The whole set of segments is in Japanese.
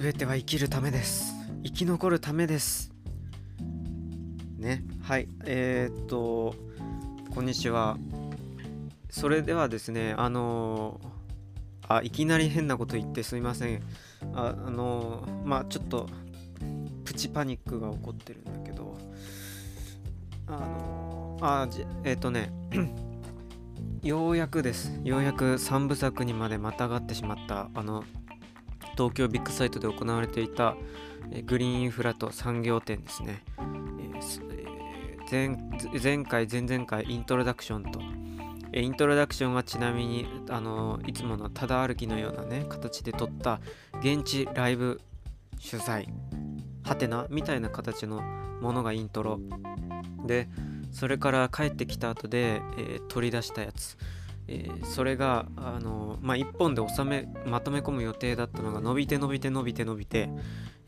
全ては生きるためです。生き残るためです。ねはいえー、っとこんにちは。それではですねあのー、あいきなり変なこと言ってすいません。ああのー、まあちょっとプチパニックが起こってるんだけど。あの、あえっとね ようやくです。ようやく3部作にまでまたがってしまったあの東京ビッグサイトで行われていたグリーンインフラと産業展ですね、前前回前々回イントロダクションと。イントロダクションはちなみにあのいつものただ歩きのようなね形で撮った現地ライブ取材はてなみたいな形のものがイントロ。でそれから帰ってきた後で、えー、取り出したやつ。えー、それがあの、まあ、1本で収めまとめ込む予定だったのが伸びて伸びて伸びて伸びて、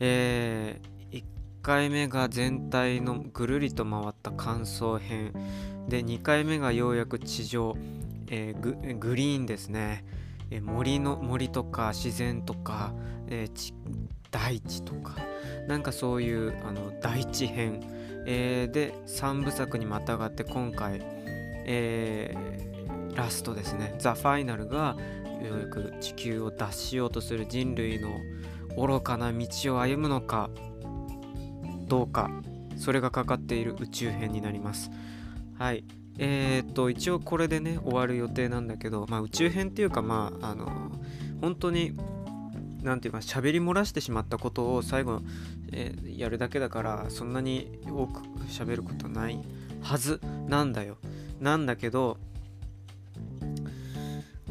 えー、1回目が全体のぐるりと回った感想編で2回目がようやく地上、えー、グリーンですね、え森の森とか自然とか、え大地とかなんかそういうあの大地編、えで3部作にまたがって今回、えラストですね。ザ・ファイナルがようやく地球を脱しようとする人類の愚かな道を歩むのかどうか。それがかかっている宇宙編になります。はい。えー、っと一応これでね終わる予定なんだけどまあ宇宙編っていうかまああの本当に何て言うか喋り漏らしてしまったことを最後、えー、やるだけだからそんなに多く喋ることないはずなんだよ。なんだけど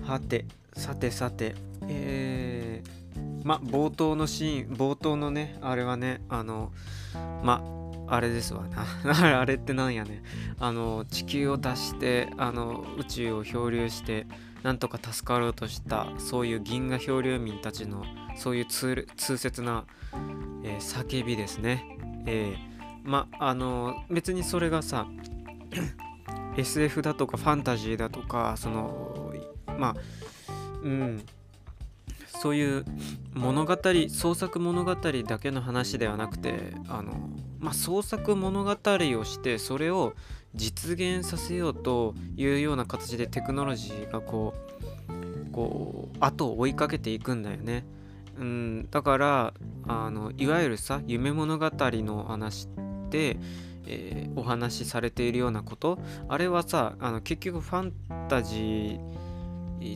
はてさてさて。えー、ま冒頭のシーン冒頭のねあれはねあのまあれですわな。あれってなんやねあの地球を出してあの宇宙を漂流してなんとか助かろうとしたそういう銀河漂流民たちのそういう痛切な、えー、叫びですね。えー、まあの別にそれがさ SF だとかファンタジーだとかそのまあうん。そういう物語創作物語だけの話ではなくてあの、まあ、創作物語をしてそれを実現させようというような形でテクノロジーがこうこう後を追いかけていくんだよね。うん、だからあのいわゆるさ夢物語の話って、えー、お話しされているようなこと。あれはさあの結局ファンタジー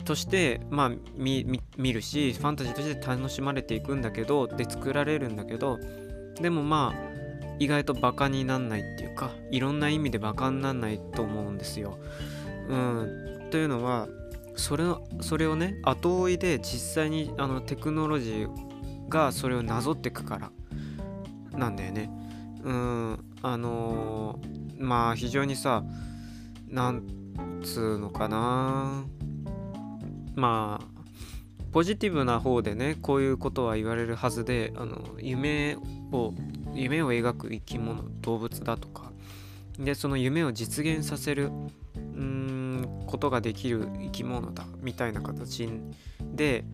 として、まあ、見るしファンタジーとして楽しまれていくんだけどで作られるんだけどでもまあ意外とバカになんないっていうかいろんな意味でバカになんないと思うんですよ。うん、というのはそれそれをね後追いで実際にあのテクノロジーがそれをなぞっていくからなんだよね。うんあのー、まあ非常にさなんつうのかなまあポジティブな方でねこういうことは言われるはずであの夢を夢を描く生き物動物だとかでその夢を実現させるうんことができる生き物だみたいな形で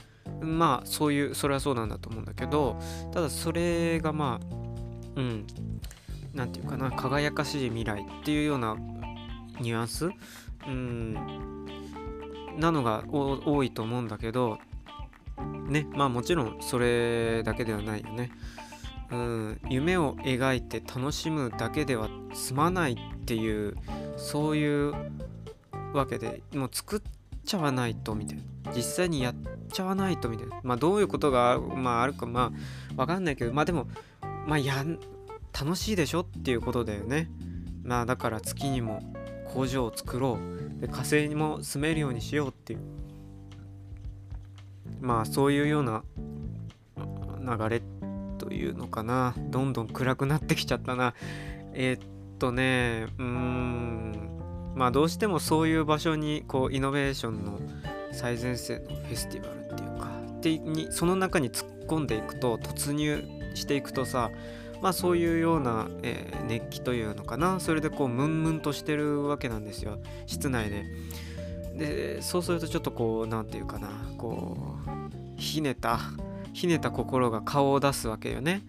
まあそういうそれはそうなんだと思うんだけどただそれがまあうん何て言うかな輝かしい未来っていうようなニュアンスうんなのが多いと思うんだけどねまあもちろんそれだけではないよね。うん、夢を描いて楽しむだけでは済まないっていうそういうわけでもう作っちゃわないとみたいな。実際にやっちゃわないとみたいな。まあどういうことが、まあ、あるかまあわかんないけどまあでもまあや楽しいでしょっていうことだよね。まあだから月にも工場を作ろう。で火星にも住めるようにしようっていう。まあそういうような流れというのかな。どんどん暗くなってきちゃったな。えー、っとねうーん。まあどうしてもそういう場所にこうイノベーションの最前線のフェスティバルっていうかでにその中に突っ込んでいくと突入していくとさまあそういうような、えー、熱気というのかな。それでこうムンムンとしてるわけなんですよ。室内で。でそうするとちょっとこう何て言うかな。こうひねたひねた心が顔を出すわけよね。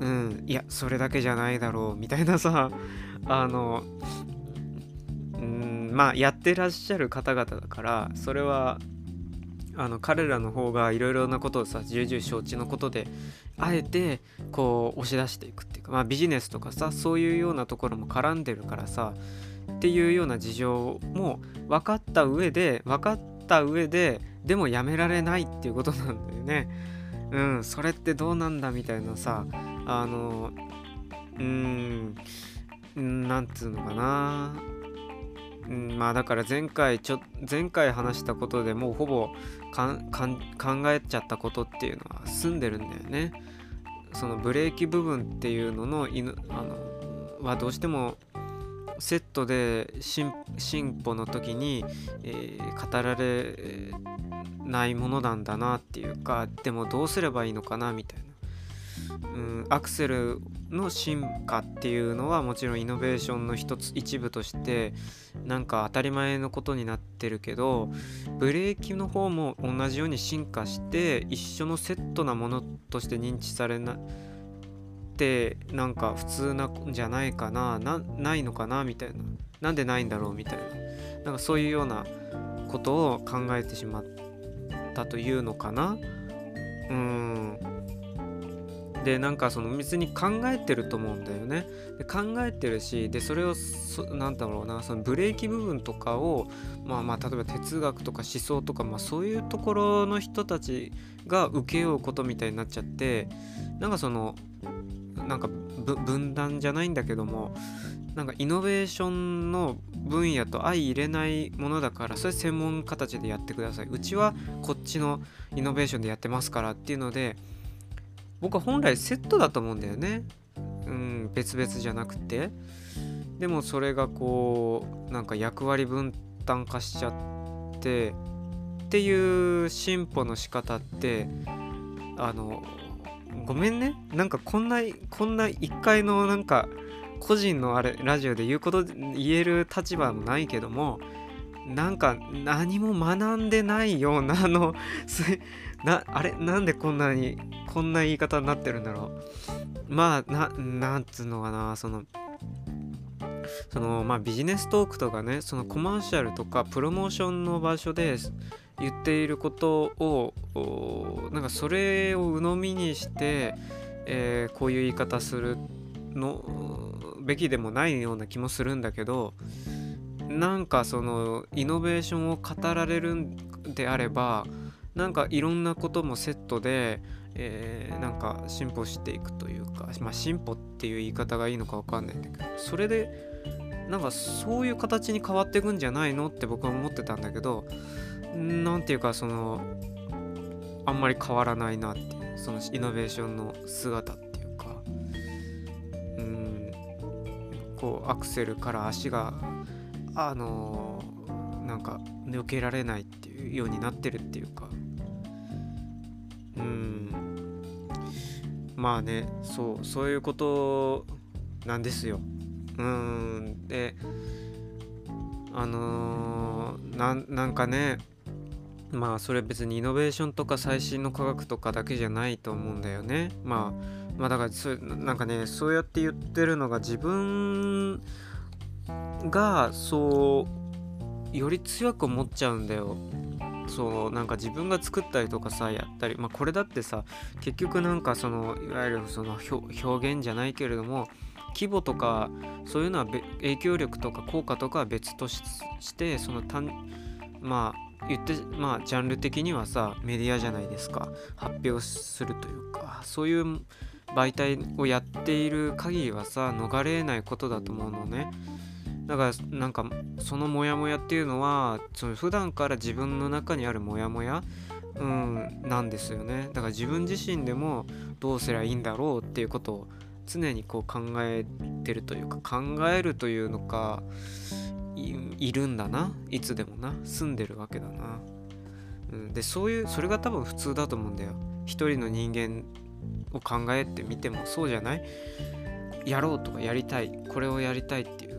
うん、いやそれだけじゃないだろう。みたいなさ。あのうん。まあやってらっしゃる方々だからそれはあの彼らの方がいろいろなことをさ重々承知のことであえてこう押し出していくっていうか、まあ、ビジネスとかさそういうようなところも絡んでるからさっていうような事情も分かった上で分かった上ででもやめられないっていうことなんだよね。うん、それってどうなんだみたいなさあのうーんなんつうのかなうん、まあだから前回ちょ前回話したことでもうほぼ考えちゃったことっていうのは済んでるんだよね。そのブレーキ部分っていうのの犬あのはどうしてもセットで進歩の時に、えー、語られないものなんだなっていうかでもどうすればいいのかなみたいな。うん、アクセルの進化っていうのはもちろんイノベーションの一つ一部としてなんか当たり前のことになってるけどブレーキの方も同じように進化して一緒のセットなものとして認知されなってなんか普通なんじゃないかなないのかなみたいな。なんでないんだろうみたいな。なんかそういうようなことを考えてしまったというのかな。うん。でなんかその別に考えてると思うんだよね。で考えてるしでそれを何だろうなそのブレーキ部分とかをまあまあ例えば哲学とか思想とか、まあ、そういうところの人たちが請け負うことみたいになっちゃってなんかそのなんか分断じゃないんだけどもなんかイノベーションの分野と相入れないものだからそれ専門家たちでやってください。うちはこっちのイノベーションでやってますからっていうので僕は本来セットだと思うんだよね。うん、別々じゃなくて。でもそれがこう、なんか役割分担化しちゃってっていう進歩の仕方って、あの、ごめんね。なんかこんな、こんな一回のなんか個人のあれ、ラジオで言うこと、言える立場もないけども、なんか何も学んでないようなあのなあれなんでこんなにこんな言い方になってるんだろう。まあななんつうのかなそのそのまあビジネストークとかねそのコマーシャルとかプロモーションの場所で言っていることをなんかそれを鵜呑みにして、えー、こういう言い方するのべきでもないような気もするんだけどなんかそのイノベーションを語られるんであればなんかいろんなこともセットで、えー、なんか進歩していくというか、まあ、進歩っていう言い方がいいのか分かんないんだけどそれでなんかそういう形に変わっていくんじゃないのって僕は思ってたんだけど何ていうかそのあんまり変わらないなってそのイノベーションの姿っていうかうんこうアクセルから足があのー、なんか抜けられないっていうようになってるっていうかうん。まあねそうそういうことなんですよ。うん。であのー、なんかねまあそれ別にイノベーションとか最新の科学とかだけじゃないと思うんだよね。まあまあだからそなんかねそうやって言ってるのが自分がそうより強く思っちゃうんだよ。そうなんか自分が作ったりとかさやったりまあこれだってさ結局なんかそのいわゆるその表現じゃないけれども規模とかそういうのは影響力とか効果とかは別としてその単まあ言ってまあジャンル的にはさメディアじゃないですか。発表するというかそういう媒体をやっている限りはさ逃れないことだと思うのね。だからなんかそのモヤモヤっていうのはその普段から自分の中にあるモヤモヤうん、なんですよね。だから自分自身でもどうすりゃいいんだろうっていうことを常にこう考えてるというか考えるというのかいるんだな。いつでもな。住んでるわけだな、うん、でそういうそれが多分普通だと思うんだよ。一人の人間を考えてみてもそうじゃない。やろうとかやりたい。これをやりたいっていう。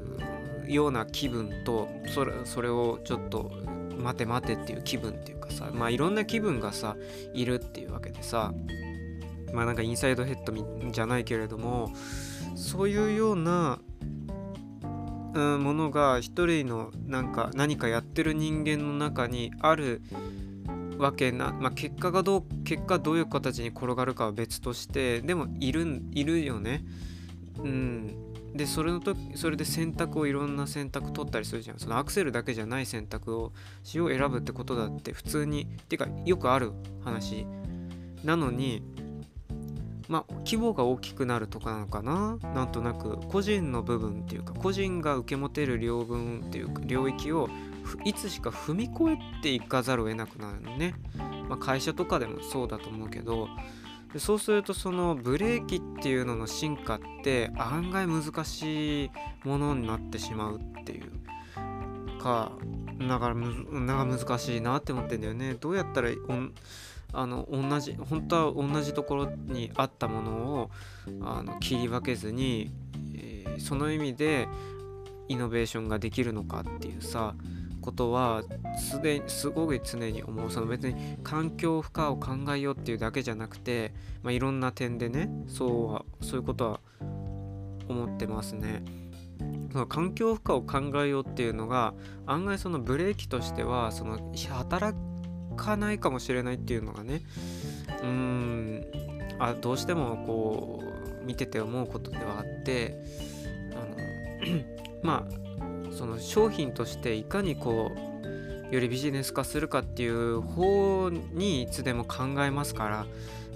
ような気分とそれそれをちょっと待て待てっていう気分っていうかさまあいろんな気分がさいるっていうわけでさまあなんかインサイドヘッドじゃないけれどもそういうような、ものが一人のなんか何かやってる人間の中にあるわけな、まあ、結果がどう結果どういう形に転がるかは別としてでもいるいるよね。うん、でそれの時それで選択をいろんな選択取ったりするじゃん。そのアクセルだけじゃない選択をしを選ぶってことだって普通にてかよくある話。なのにまあ規模が大きくなるとかなのかな？なんとなく個人の部分っていうか個人が受け持てる領分っていうか領域をいつしか踏み越えていかざるを得なくなるのね、まあ、会社とかでもそうだと思うけどでそうするとそのブレーキっていうのの進化って案外難しいものになってしまうっていう。かだからなんか難しいなって思ってんだよね。どうやったらあの同じ本当は同じところにあったものをあの切り分けずに、えー、その意味でイノベーションができるのかっていうさ。ことはすですごい常に思うその別に環境負荷を考えようっていうだけじゃなくて、まあ、いろんな点でねそうはそういうことは思ってますね。その環境負荷を考えようっていうのが案外そのブレーキとしてはその働かないかもしれないっていうのがねうーんあどうしてもこう見てて思うことではあってあの まあその商品としていかにこうよりビジネス化するかっていう方にいつでも考えますから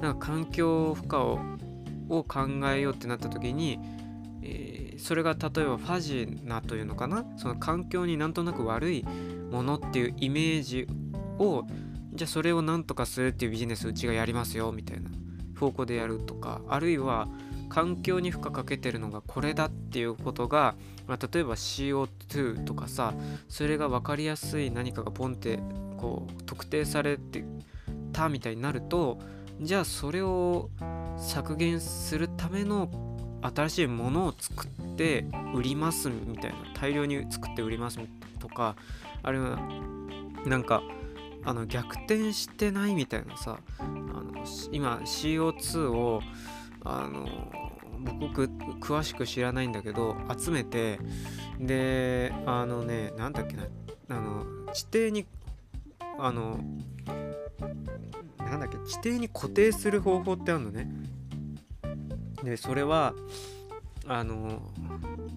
なんか環境負荷をを考えようってなった時に、えー、それが例えばファジナというのかな？その環境になんとなく悪いものっていうイメージをじゃあそれをなんとかするっていうビジネスうちがやりますよみたいな方向でやるとかあるいは環境に負荷かけてるのがこれだっていうことが、まあ、例えば CO2 とかさそれが分かりやすい何かがポンってこう特定されてたみたいになるとじゃあそれを削減するための新しいものを作って売りますみたいな大量に作って売りますとかあるいはなんかあの逆転してないみたいなさあの今 CO2 をあの僕詳しく知らないんだけど集めてであのねなんだっけなあの地底にあのなんだっけ地底に固定する方法ってあるのね。でそれはあの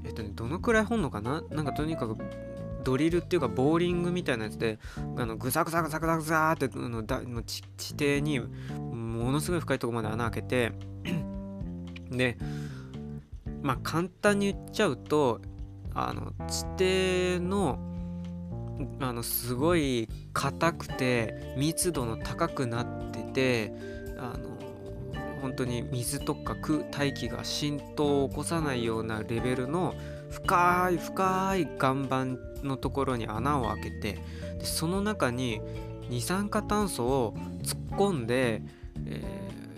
えっとねどのくらい本のかな？なんかとにかくドリルっていうかボーリングみたいなやつであのグザグザグザグザグザってのだ地底にものすごい深いところまで穴開けてでまあ簡単に言っちゃうとあの地底のあのすごい硬くて密度の高くなっててあの本当に水とか空大気が浸透を起こさないようなレベルの深い深い岩盤のところに穴を開けてでその中に二酸化炭素を突っ込んで、え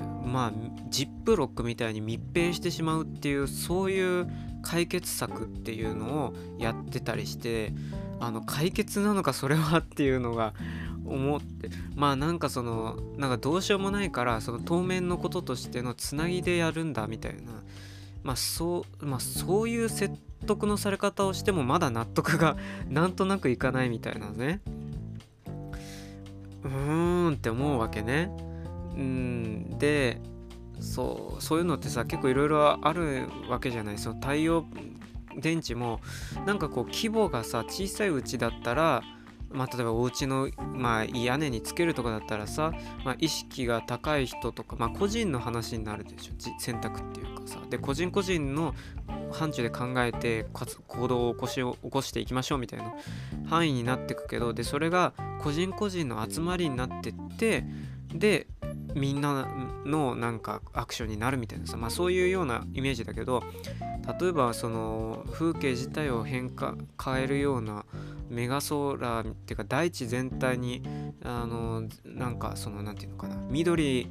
ー、まあジップロックみたいに密閉してしまうっていうそういう解決策っていうのをやってたりしてあの解決なのかそれはっていうのが 思ってまあなんかそのなんかどうしようもないからその当面のこととしてのつなぎでやるんだみたいな。まあそうまあそういう説得のされ方をしてもまだ納得が なんとなくいかないみたいなね。うーんって思うわけね。うん。でそうそういうのってさ結構いろいろあるわけじゃない。その太陽電池もなんかこう規模がさ小さいうちだったらまあ、例えばお家のまあ屋根につけるとかだったらさ、まあ、意識が高い人とか、まあ、個人の話になるでしょ。選択っていうかさ。で個人個人の範疇で考えて行動を起こし起こしていきましょうみたいな範囲になってくけどでそれが個人個人の集まりになってってでみんなのなんかアクションになるみたいなさ、まあ、そういうようなイメージだけど例えばその風景自体を変化変えるようなメガソーラーっていうか大地全体にあのなんかその何て言うのかな緑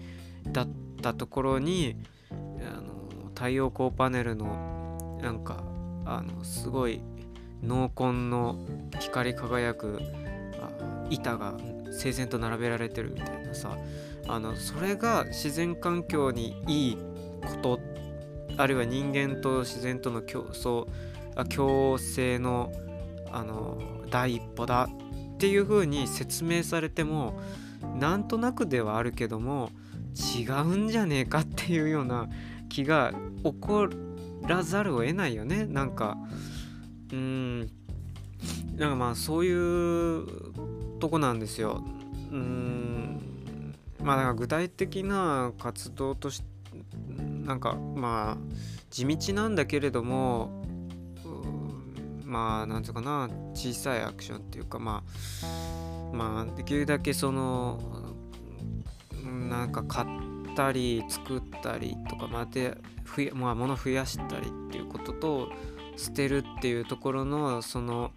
だったところにあの太陽光パネルのなんかあのすごい濃紺の光り輝く板が整然と並べられてるみたいなさあのそれが自然環境にいいことあるいは人間と自然との競争あ共生のあの第一歩だっていう風に説明されてもなんとなくではあるけども違うんじゃねえかっていうような気が起こらざるを得ないよね。なんかうんなんかまあそういうとこなんですよ。うん。まあだから具体的な活動としてなんかまあ地道なんだけれどもまあなんつうかな小さいアクションっていうかまあまあできるだけそのなんか買ったり作ったりとかまでふや、まあ、物増やしたりっていうことと捨てるっていうところのその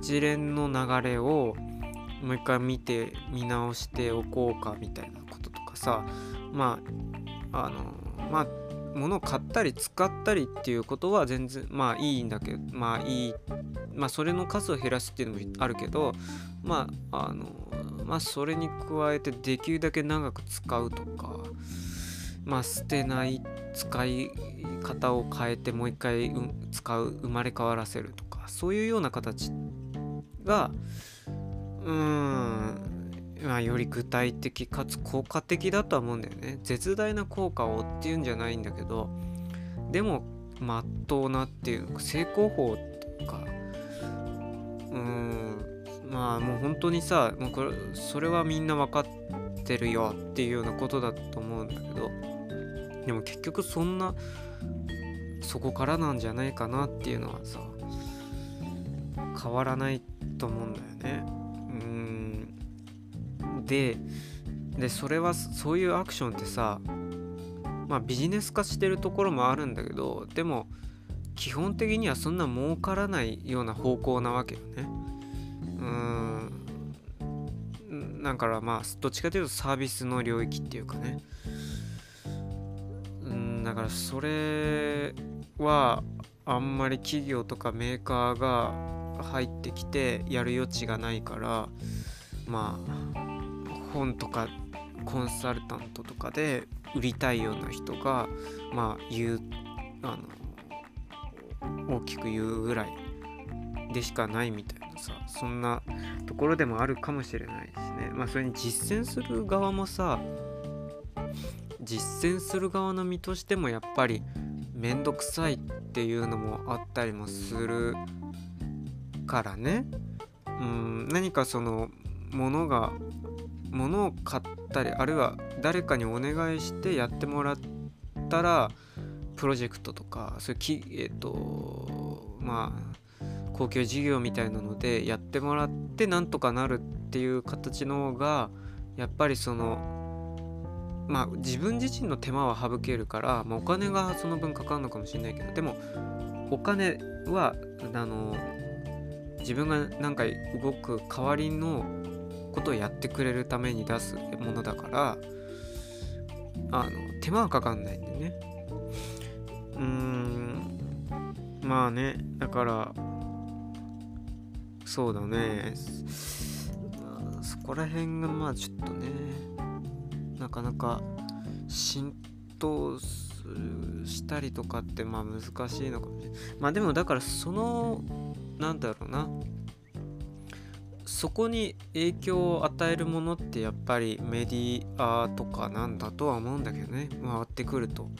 一連の流れをもう一回見て見直しておこうかみたいなこととかさまああのまあ物を買ったり使ったりっていうことは全然まあいいんだけどまあいいまあそれの数を減らすっていうのもあるけどまああのまあそれに加えてできるだけ長く使うとかまあ捨てない使い方を変えてもう一回、使う生まれ変わらせるとかそういうような形がうん。まあ、より具体的かつ効果的だとは思うんだよね。絶大な効果をっていうんじゃないんだけどでもまっとうなっていうか成功法とかうーん。まあもう本当にさもうこれそれはみんな分かってるよっていうようなことだと思うんだけどでも結局そんなそこからなんじゃないかなっていうのはさ変わらないと思うんだよね。ででそれはそういうアクションってさまあビジネス化してるところもあるんだけどでも基本的にはそんな儲からないような方向なわけよね。うんだからまあどっちかというとサービスの領域っていうかね。うんだからそれはあんまり企業とかメーカーが入ってきてやる余地がないからまあ本とかコンサルタントとかで売りたいような人がまあ言うあの大きく言うぐらいでしかないみたいなさそんなところでもあるかもしれないしね。まあそれに実践する側もさ実践する側の身としてもやっぱりめんどくさいっていうのもあったりもするからね。うん何かそのものが物を買ったりあるいは誰かにお願いしてやってもらったらプロジェクトとかそういうきえっ、ー、とまあ公共事業みたいなのでやってもらってなんとかなるっていう形の方がやっぱりそのまあ自分自身の手間は省けるから、まあ、お金がその分かかるのかもしれないけどでもお金はあの自分が何か動く代わりのことをやってくれるために出すものだからあの手間はかかんないんでね。うーん。まあねだからそうだね。そこら辺がまあちょっとねなかなか浸透したりとかってまあ難しいのかもしれない。まあでもだからそのなんだろうな。そこに影響を与えるものってやっぱりメディアとかなんだとは思うんだけどね。回ってくると。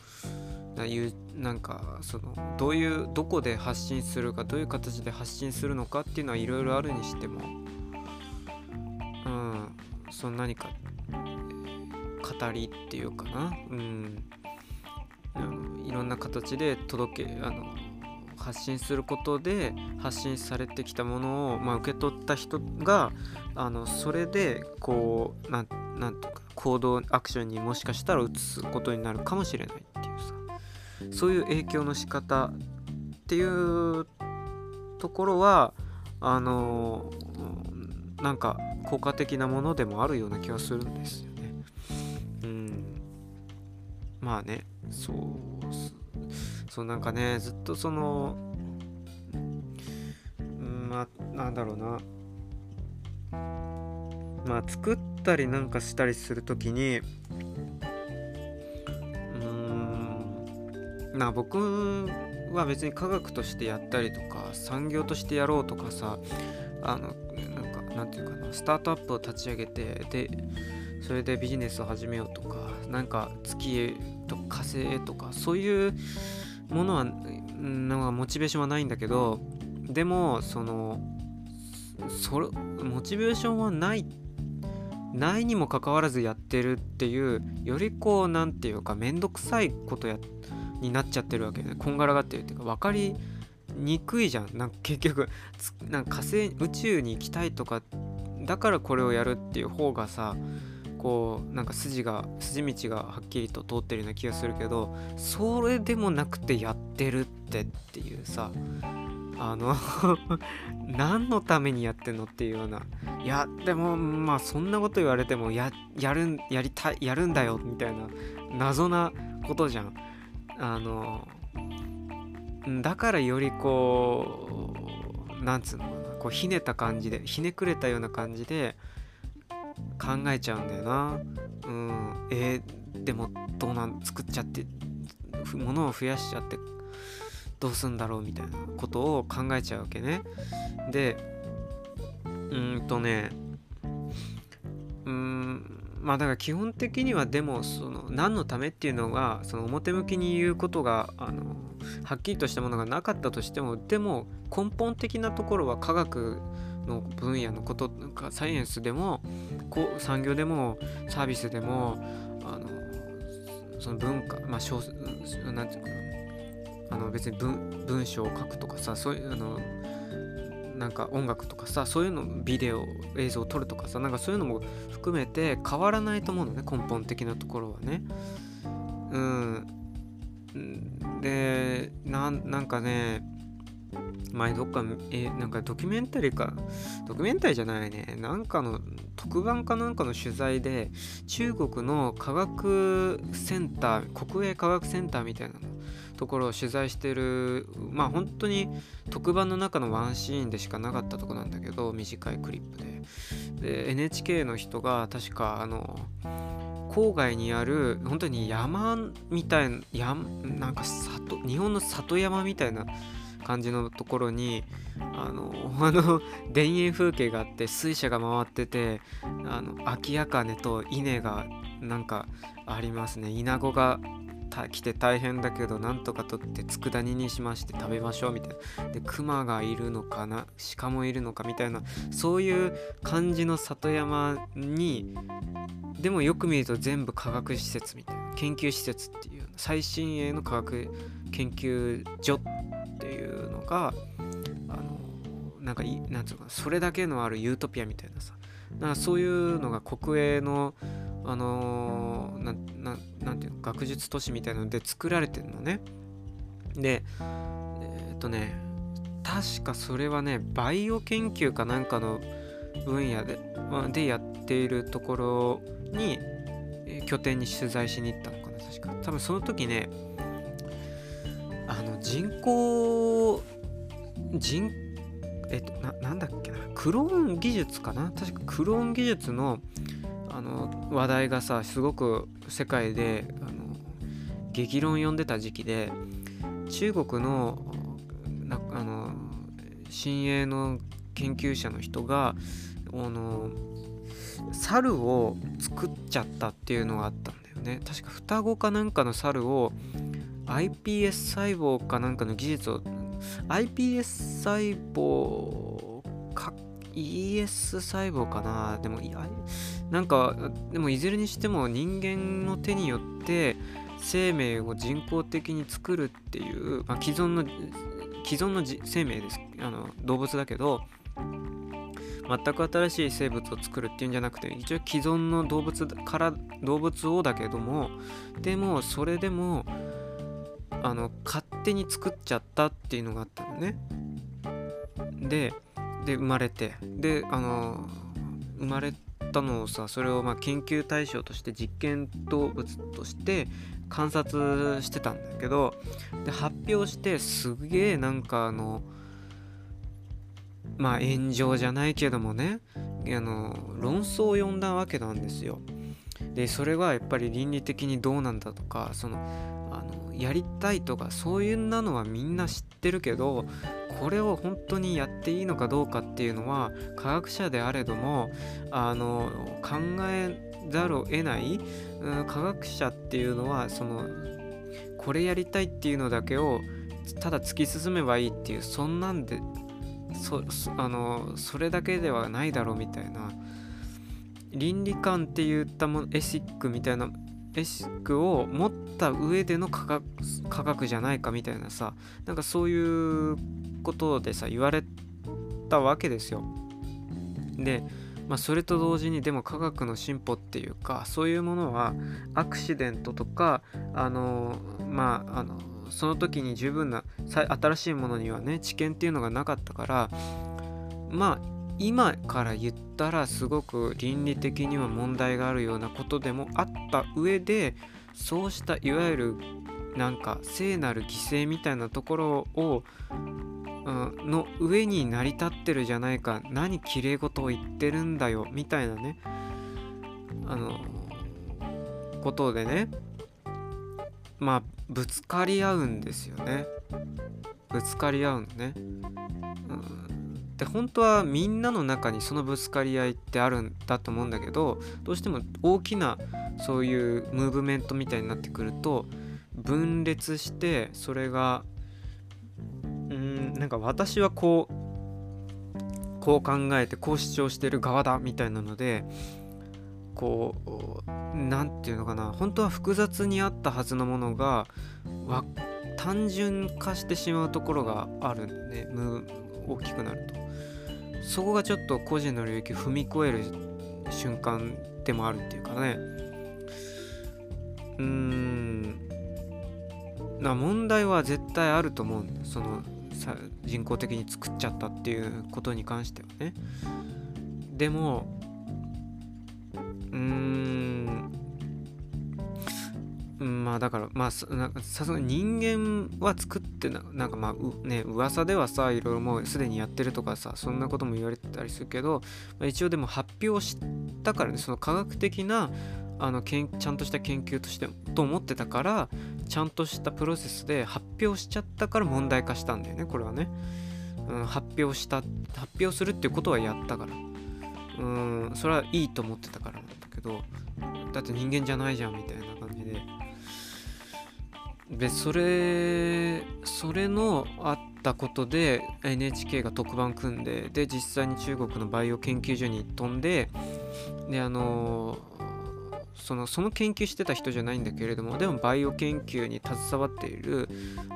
いうなんかそのどういうどこで発信するかどういう形で発信するのかっていうのはいろいろあるにしても。うん。その何か語りっていうかな。うん。いろんな形で届けあの発信することで発信されてきたものを、まあ、受け取った人があのそれでこうなんなんとか行動アクションにもしかしたら移すことになるかもしれないっていうさそういう影響の仕方っていうところはあのなんか効果的なものでもあるような気がするんですよね。うん。まあね、そうそうなんかねずっとそのうんまあなんだろうな。まあ作ったりなんかしたりする時にうんまあ僕は別に科学としてやったりとか産業としてやろうとかさあのなんかなんていうかなスタートアップを立ち上げてでそれでビジネスを始めようとかなんか月へとか火星へとかそういうものはなんかモチベーションはないんだけどでもそのそれモチベーションはないないにもかかわらずやってるっていうよりこう何て言うかめんどくさいことやになっちゃってるわけよね。こんがらがってるっていうか分かりにくいじゃん。なんか結局なんか火星宇宙に行きたいとかだからこれをやるっていう方がさこうなんか筋が筋道がはっきりと通ってるような気がするけどそれでもなくてやってるってっていうさあの 何のためにやってんのっていうような。いやでもまあそんなこと言われてもややるやりたいやるんだよみたいな謎なことじゃん。あのだからよりこうなんつうのかなこうひねた感じでひねくれたような感じで考えちゃうんだよな。うん。えー、でもどうなん作っちゃって物を増やしちゃってどうすんだろうみたいなことを考えちゃうわけね。でうんとねうんまあだから基本的にはでもその何のためっていうのがその表向きに言うことがあのはっきりとしたものがなかったとしてもでも根本的なところは科学の分野のことなんかサイエンスでもこう産業でもサービスでもあのその文化まあ小なんていうかなあの別に文文章を書くとかさそういうあのなんか音楽とかさそういうのビデオ映像を撮るとかさなんかそういうのも含めて変わらないと思うのね根本的なところはね。うん。でなんかね前どっか、えなんかドキュメンタリーか、ドキュメンタリーじゃないね、なんかの特番かなんかの取材で、中国の科学センター、国営科学センターみたいなのところを取材してる、まあ本当に特番の中のワンシーンでしかなかったとこなんだけど、短いクリップで。で、NHK の人が確か、あの、郊外にある本当に山みたいなやなんか里日本の里山みたいな感じのところにあの あの田園風景があって水車が回っててあの空き家金と稲がなんかありますね。イナゴが来て大変だけどなんとか取って佃煮にしまして食べましょうみたいな。で熊がいるのかな？鹿もいるのかみたいな。そういう感じの里山にでもよく見ると全部科学施設みたいな。研究施設っていう最新鋭の科学研究所っていうのがあのなんかいなんつうかそれだけのあるユートピアみたいなさ。なんかそういうのが国営のあのー、なななんていうの学術都市みたいなので作られてるのね。でえー、っとね確かそれはねバイオ研究かなんかの分野ででやっているところに、え、拠点に取材しに行ったのかな確か。多分その時ねあの人工人えっとななんだっけな。クローン技術かな？確かクローン技術のあの話題がさすごく世界であの激論呼んでた時期で中国のなあの新鋭の研究者の人があの猿を作っちゃったっていうのがあったんだよね。確か双子かなんかの猿を iPS 細胞かなんかの技術を iPS 細胞か ES 細胞かな？でもいなんかでもいずれにしても人間の手によって生命を人工的に作るっていう、まあ、既存の既存の生命です。あの動物だけど全く新しい生物を作るっていうんじゃなくて一応既存の動物から動物をだけどもでもそれでもあの勝手に作っちゃったっていうのがあったのねでで生まれてであの生まれたのをさそれをま研究対象として実験動物として観察してたんだけどで発表してすげえなんかあのまあ炎上じゃないけどもねあの論争を呼んだわけなんですよ。でそれはやっぱり倫理的にどうなんだとかそのあのやりたいとかそういうなのはみんな知ってるけどこれを本当にやっていいのかどうかっていうのは科学者であれどもあの考えざるを得ない、うん、科学者っていうのはそのこれやりたいっていうのだけをただ突き進めばいいっていうそんなんでそあのそれだけではないだろうみたいな。倫理観って言ったものエシックみたいなエシックを持った上での科学科学じゃないかみたいなさなんかそういうことでさ言われたわけですよ。で、まあ、それと同時にでも科学の進歩っていうかそういうものはアクシデントとかあのまああのその時に十分な新しいものにはね知見っていうのがなかったからまあ今から言ったらすごく倫理的には問題があるようなことでもあった上でそうしたいわゆるなんか聖なる犠牲みたいなところを、うん、の上に成り立ってるじゃないか。何きれい事を言ってるんだよ。みたいなね。あのことでね。まあぶつかり合うんですよね。ぶつかり合うのね、うん、で本当はみんなの中にそのぶつかり合いってあるんだと思うんだけどどうしても大きなそういうムーブメントみたいになってくると分裂してそれがうんなんか私はこうこう考えてこう主張してる側だみたいなのでこう何て言うのかな本当は複雑にあったはずのものが単純化してしまうところがあるんでね。大きくなると。そこがちょっと個人の領域を踏み越える瞬間でもあるっていうかね。うーん。な問題は絶対あると思うそのさ人工的に作っちゃったっていうことに関してはね。でもうーん。まあだからまあさすがに人間は作ってななんかまあうね噂ではさいろいろもうすでにやってるとかさそんなことも言われてたりするけど、まあ、一応でも発表したからねその科学的なあのけんちゃんとした研究としてと思ってたからちゃんとしたプロセスで発表しちゃったから問題化したんだよねこれはね、うん、発表した発表するっていうことはやったから。うんそれはいいと思ってたからなんだけどだって人間じゃないじゃんみたいな感じで。でそれそれのあったことで NHK が特番組んでで実際に中国のバイオ研究所に飛んでであのそのその研究してた人じゃないんだけれどもでもバイオ研究に携わっている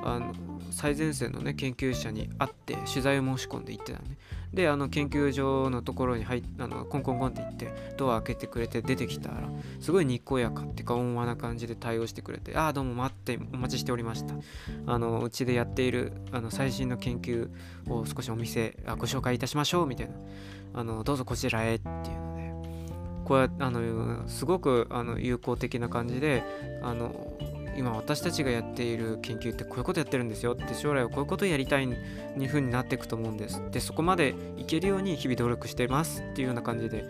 あの最前線のね研究者に会って取材を申し込んで行ってたね。であの研究所のところに入あのコンコンコンって行ってドア開けてくれて出てきたらすごいにっこやかっていうか温和な感じで対応してくれてああどうも待ってお待ちしておりましたあのうちでやっているあの最新の研究を少しお店あご紹介いたしましょうみたいな。あのどうぞこちらへっていうのでこうやあのすごくあの友好的な感じであの今私たちがやっている研究ってこういうことやってるんですよって将来はこういうことやりたいにふうになっていくと思うんです。でそこまでいけるように日々努力してますっていうような感じで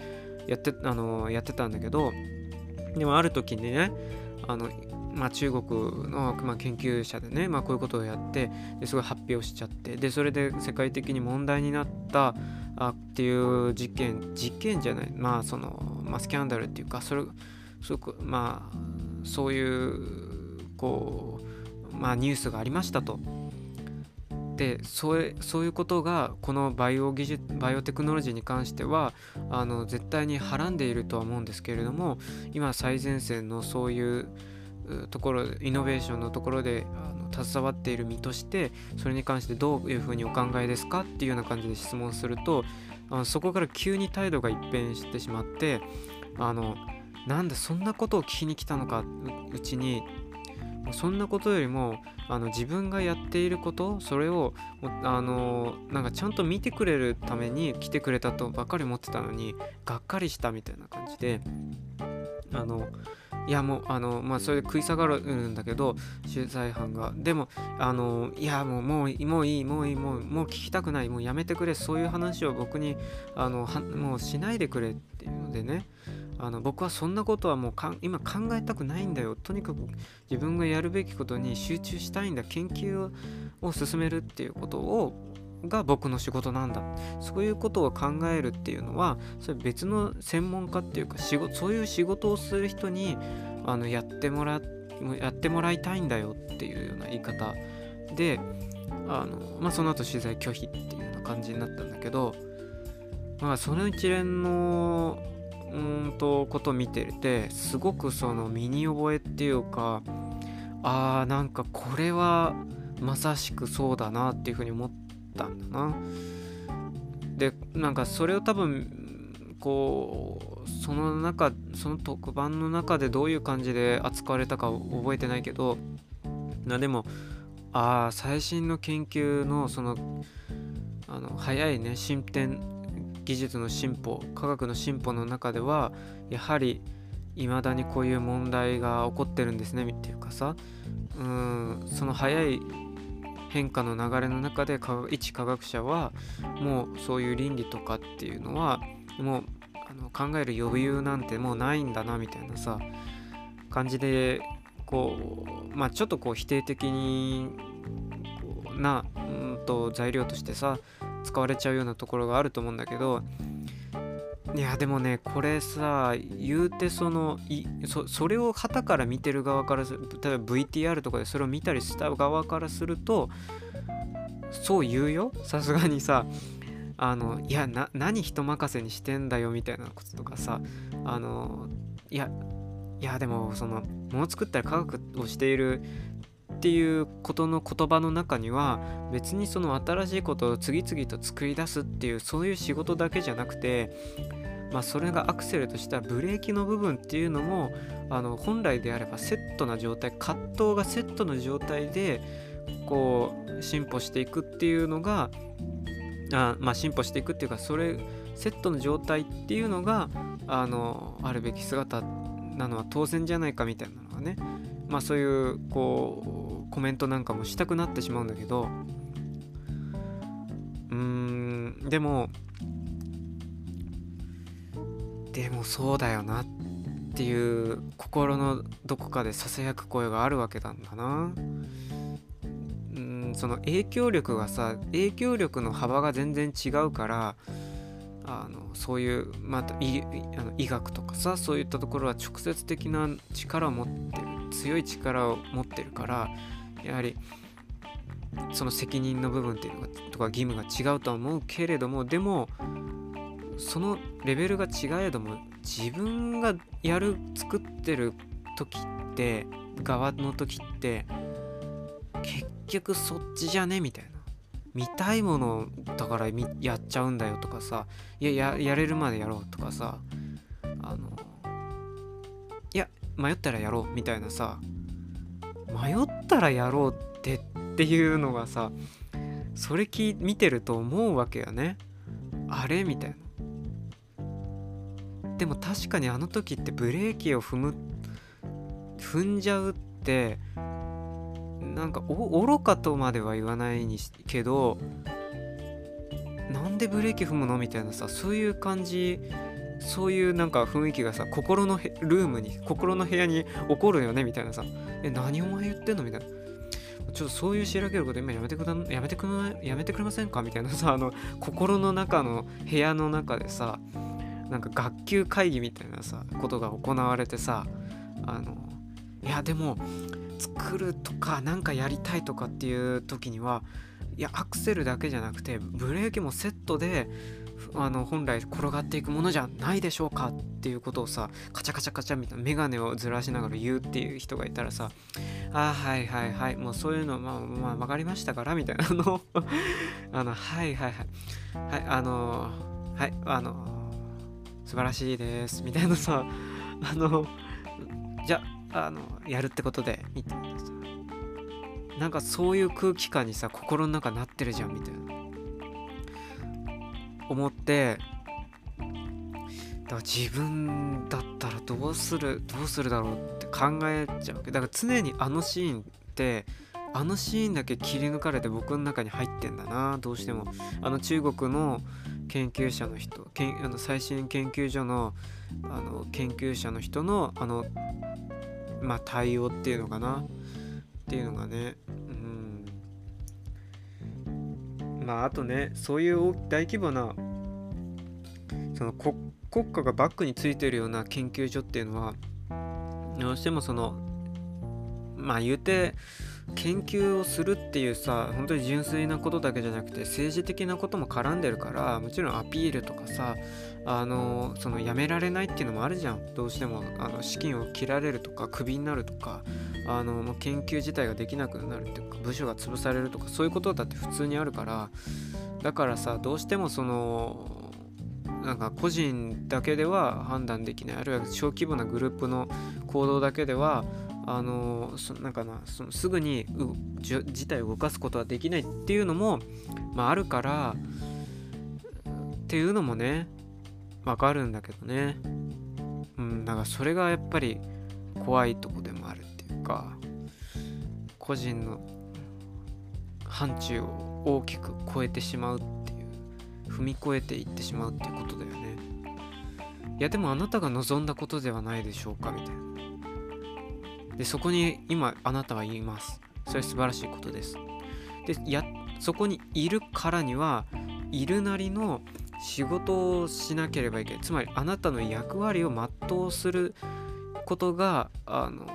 やってあのやってたんだけどでもある時にねあのまあ、中国の、まあ、研究者でね、まあ、こういうことをやってですごい発表しちゃってでそれで世界的に問題になったあっていう事件事件じゃないまあその、まあ、スキャンダルっていうかそれすごくまあそういうこう、まあ、ニュースがありましたと。でそうそういうことがこのバイオ技術バイオテクノロジーに関してはあの絶対にはらんでいるとは思うんですけれども今最前線のそういうところイノベーションのところであの携わっている身としてそれに関してどういうふうにお考えですかっていうような感じで質問するとあのそこから急に態度が一変してしまってあのなんでそんなことを聞きに来たのかうちにそんなことよりもあの自分がやっていることそれをあのなんかちゃんと見てくれるために来てくれたとばっかり思ってたのにがっかりしたみたいな感じであのいやもうあのまあそれで食い下がるんだけど取材班が。でもあのいやもうもうもういいもういいもうもう聞きたくないもうやめてくれそういう話を僕にあのはもうしないでくれっていうのでね。あの僕はそんなことはもうか今考えたくないんだよ。とにかく自分がやるべきことに集中したいんだ。研究を進めるっていうことをが僕の仕事なんだ。そういうことを考えるっていうのはそれ別の専門家っていうか仕事そういう仕事をする人にあのやってもらやってもらいたいんだよっていうような言い方。であの、まあ、その後取材拒否っていうような感じになったんだけど、まあ、その一連のうんとこと見ててすごくその身に覚えっていうかあーなんかこれはまさしくそうだなっていうふうに思ったんだな。でなんかそれを多分こうその中その特番の中でどういう感じで扱われたか覚えてないけどなでもああ最新の研究のそのあの早いね進展技術の進歩科学の進歩の中ではやはり未だにこういう問題が起こってるんですねっていうかさ。うんその早い変化の流れの中で一科学者はもうそういう倫理とかっていうのはもうあの考える余裕なんてもうないんだなみたいなさ感じでこうまあちょっとこう否定的になうんと材料としてさ使われちゃうようなところがあると思うんだけどいやでもねこれさ言うてそのいそそれを旗から見てる側からす例えば VTR とかでそれを見たりした側からするとそう言うよ？さすがにさあのいやな何人任せにしてんだよみたいなこととかさあのいやいやでもその物作ったら科学をしているっていうことの言葉の中には別にその新しいことを次々と作り出すっていうそういう仕事だけじゃなくてまあそれがアクセルとしたブレーキの部分っていうのもあの本来であればセットな状態葛藤がセットの状態でこう進歩していくっていうのがあまあ進歩していくっていうかそれセットの状態っていうのがあのあるべき姿なのは当然じゃないかみたいなのがねまあそういうこうコメントなんかもしたくなってしまうんだけどうーんでもでもそうだよなっていう心のどこかでささやく声があるわけなんだな。うんその影響力がさ影響力の幅が全然違うからあのそういうまた医あの医学とかさそういったところは直接的な力を持ってる強い力を持ってるからやはりその責任の部分っていうのがとか義務が違うとは思うけれどもでもそのレベルが違えども自分がやる作ってる時って側の時って結局そっちじゃねみたいな。見たいものだからやっちゃうんだよとかさいややれるまでやろうとかさあのいや迷ったらやろうみたいなさ迷ったらやろうってっていうのがさそれき見てると思うわけよね。あれみたいな。でも確かにあの時ってブレーキを踏む踏んじゃうってなんか愚かとまでは言わないにしけどなんでブレーキ踏むのみたいなさそういう感じそういうなんか雰囲気がさ心のルームに心の部屋に起こるよねみたいなさえ何お前言ってんの？みたいなちょっとそういうしらけること今やめてくだやめてくれやめてくれませんか？みたいなさあの心の中の部屋の中でさなんか学級会議みたいなさことが行われてさあのいやでも作るとか何かやりたいとかっていう時にはいやアクセルだけじゃなくてブレーキもセットであの本来転がっていくものじゃないでしょうかっていうことをさカチャカチャカチャみたいな眼鏡をずらしながら言うっていう人がいたらさああはいはいはいもうそういうのまあまあ分かりましたからみたいなのあの はいはいはいはいあのはいあの素晴らしいですみたいなさ あのじゃあのやるってことでみたいなさ。なんかそういう空気感にさ心の中なってるじゃんみたいな。思ってだから自分だったらどうするどうするだろうって考えちゃうだから常にあのシーンってあのシーンだけ切り抜かれて僕の中に入ってんだな。どうしても。あの中国の研究者の人けんあの最新研究所のあの研究者の人のあのまあ対応っていうのかな。っていうのがねうん。まああとねそういう大規模なその国家がバックについてるような研究所っていうのはどうしてもそのまあ言うて研究をするっていうさ本当に純粋なことだけじゃなくて政治的なことも絡んでるからもちろんアピールとかさあのそのやめられないっていうのもあるじゃん。どうしてもあの資金を切られるとかクビになるとかあのもう研究自体ができなくなるっていうか部署が潰されるとかそういうことだって普通にあるからだからさどうしてもそのなんか個人だけでは判断できない。あるいは小規模なグループの行動だけではあのそなんかなそのすぐに事態を動かすことはできないっていうのも、まあ、あるからっていうのもねわかるんだけどね。うんだからそれがやっぱり怖いとこでもあるっていうか個人の範疇を大きく超えてしまうっていう踏み越えていってしまうっていうことだよね。いやでもあなたが望んだことではないでしょうかみたいな。でそこに今あなたは言います。それは素晴らしいことです。でやそこにいるからにはいるなりの仕事をしなければいけない。つまりあなたの役割を全うすることがあの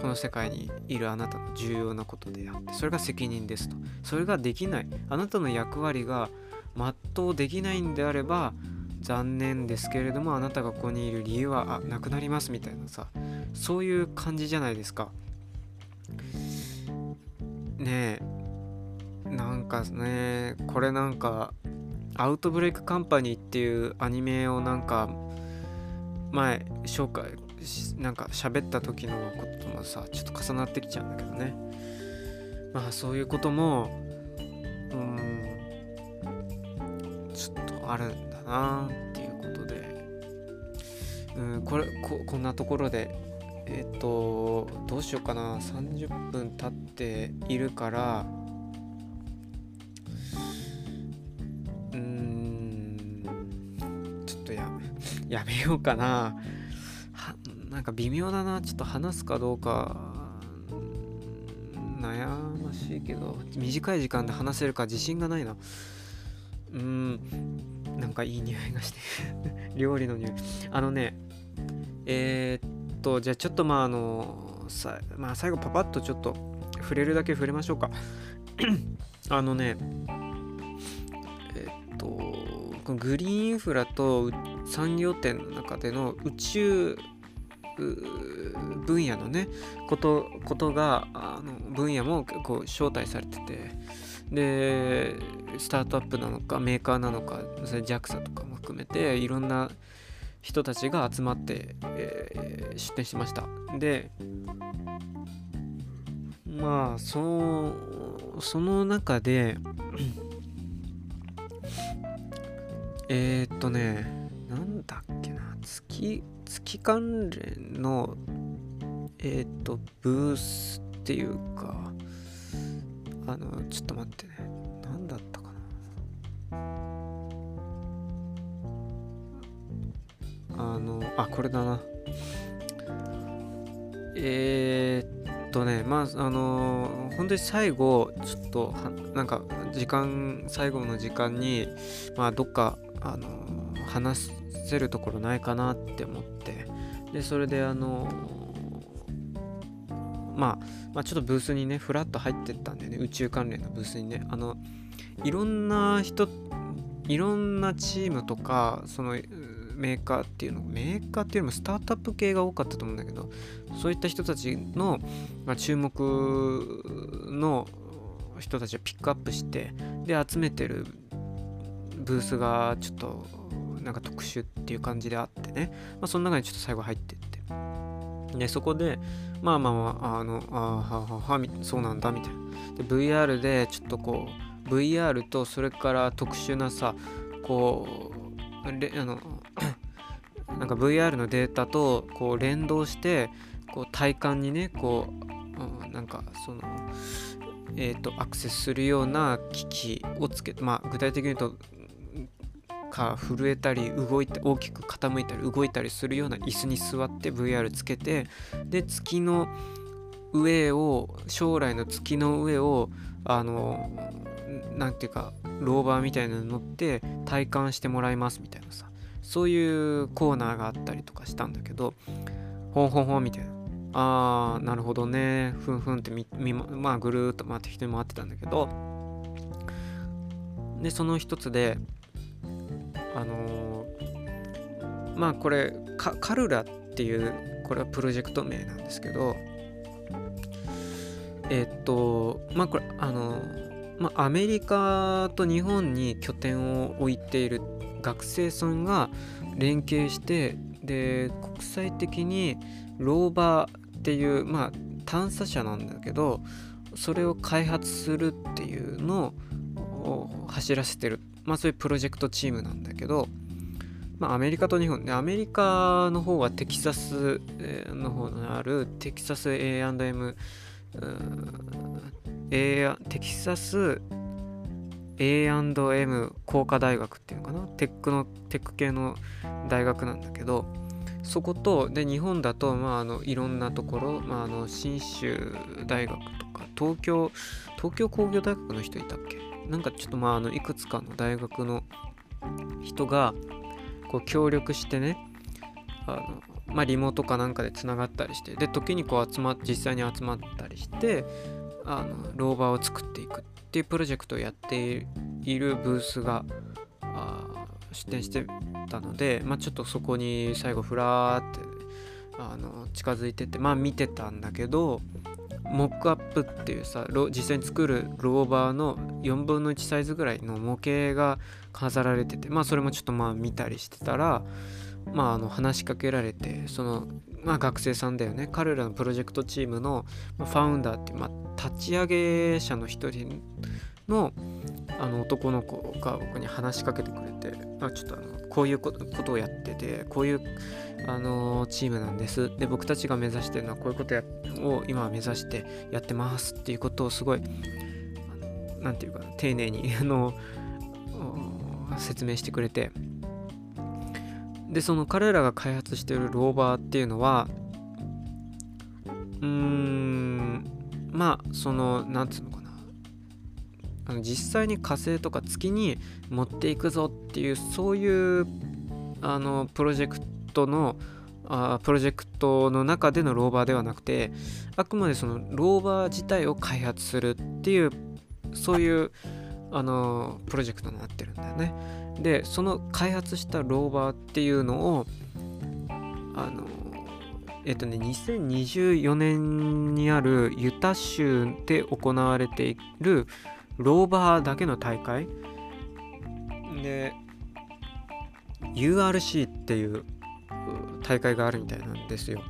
この世界にいるあなたの重要なことであってそれが責任ですと。それができない。あなたの役割が全うできないんであれば残念ですけれどもあなたがここにいる理由はなくなりますみたいなさそういう感じじゃないですか。ねえ。なんかねこれなんかアウトブレイクカンパニーっていうアニメをなんか前紹介なんか喋った時のこともさちょっと重なってきちゃうんだけどね。まあそういうこともうんちょっとあるんだなっていうことで。うんこれここんなところでえっ、とどうしようかな。30分経っているからやめようかな。なんか微妙だな。ちょっと話すかどうか。悩ましいけど。短い時間で話せるか自信がないな。うん。なんかいい匂いがして。料理の匂い。あのねえー、っとじゃあちょっとまああのさまあ最後パパッとちょっと触れるだけ触れましょうか。あのね、このグリーンインフラと産業点の中での宇宙分野のねことことがあの分野も結構招待されててでスタートアップなのかメーカーなのかそれ JAXA とかも含めていろんな人たちが集まって、えー、出展しました。でまあそのその中でえっとねなんだっけな月月関連のえっ、とブースっていうかあのちょっと待ってね何だったかな。あのあこれだな。えー、っとねまああの本当に最後ちょっとはなんか時間最後の時間にまあどっかあの話せるところないかなって思って。でそれであのまあ、まあ、ちょっとブースにねフラッと入ってったんでね。宇宙関連のブースにね。あのいろんな人いろんなチームとかそのメーカーっていうのメーカーっていうのもスタートアップ系が多かったと思うんだけどそういった人たちの、まあ、注目の人たちをピックアップしてで集めてるブースがちょっとなんか特殊っていう感じであってね、まあ、その中にちょっと最後入ってって。でそこでまあまあまあのあはははそうなんだみたいな。で VR でちょっとこう VR とそれから特殊なさこうレあの なんか VR のデータとこう連動してこう体感にねこう、うん、なんかそのえーと、アクセスするような機器をつけて、まあ、具体的に言うとか震えたり動いて大きく傾いたり動いたりするような椅子に座って VR つけてで月の上を将来の月の上をあの何ていうかローバーみたいなのに乗って体感してもらいますみたいなさそういうコーナーがあったりとかしたんだけどほんほんほんみたいな。あーなるほどね。ふんふんってみまあぐるっと回って人に回ってたんだけどでその一つであのー、まあこれカルラっていうこれはプロジェクト名なんですけどえっとまあこれあのまあアメリカと日本に拠点を置いている学生さんが連携してで国際的にローバーっていうまあ探査車なんだけどそれを開発するっていうのを走らせてる。まあそういうプロジェクトチームなんだけどまあアメリカと日本。でアメリカの方はテキサスの方にあるテキサス A&M テキサス A&M 工科大学っていうのかな？テックのテック系の大学なんだけどそことで日本だと、まあ、あのいろんなところ、まあ、あの信州大学とか東京東京工業大学の人いたっけ？なんかちょっとまああのいくつかの大学の人がこう協力してねあのまあリモートかなんかでつながったりしてで時にこう集まっ実際に集まったりしてあのローバーを作っていくっていうプロジェクトをやっているブースがあ出展してたので、まあ、ちょっとそこに最後ふらーってあの近づいててまあ見てたんだけどモックアップっていうさ実際に作るローバーの4分の1サイズぐらいの模型が飾られててまあそれもちょっとまあ見たりしてたらまああの話しかけられてそのまあ学生さんだよね。彼らのプロジェクトチームのファウンダーっていう、まあ、立ち上げ者の一人のあの男の子が僕に話しかけてくれてあちょっとあのこういうことをやっててこういうあのチームなんです。で僕たちが目指してるのはこういうことやを今は目指してやってますっていうことをすごい何て言うかな丁寧に あの説明してくれて。でその彼らが開発してるローバーっていうのはうーんまあその何て言うのかあの実際に火星とか月に持っていくぞっていうそういうあのプロジェクトのあプロジェクトの中でのローバーではなくてあくまでそのローバー自体を開発するっていうそういうあのプロジェクトになってるんだよね。でその開発したローバーっていうのをあのえっとね2024年にあるユタ州で行われているローバーだけの大会？で URC っていう大会があるみたいなんですよ。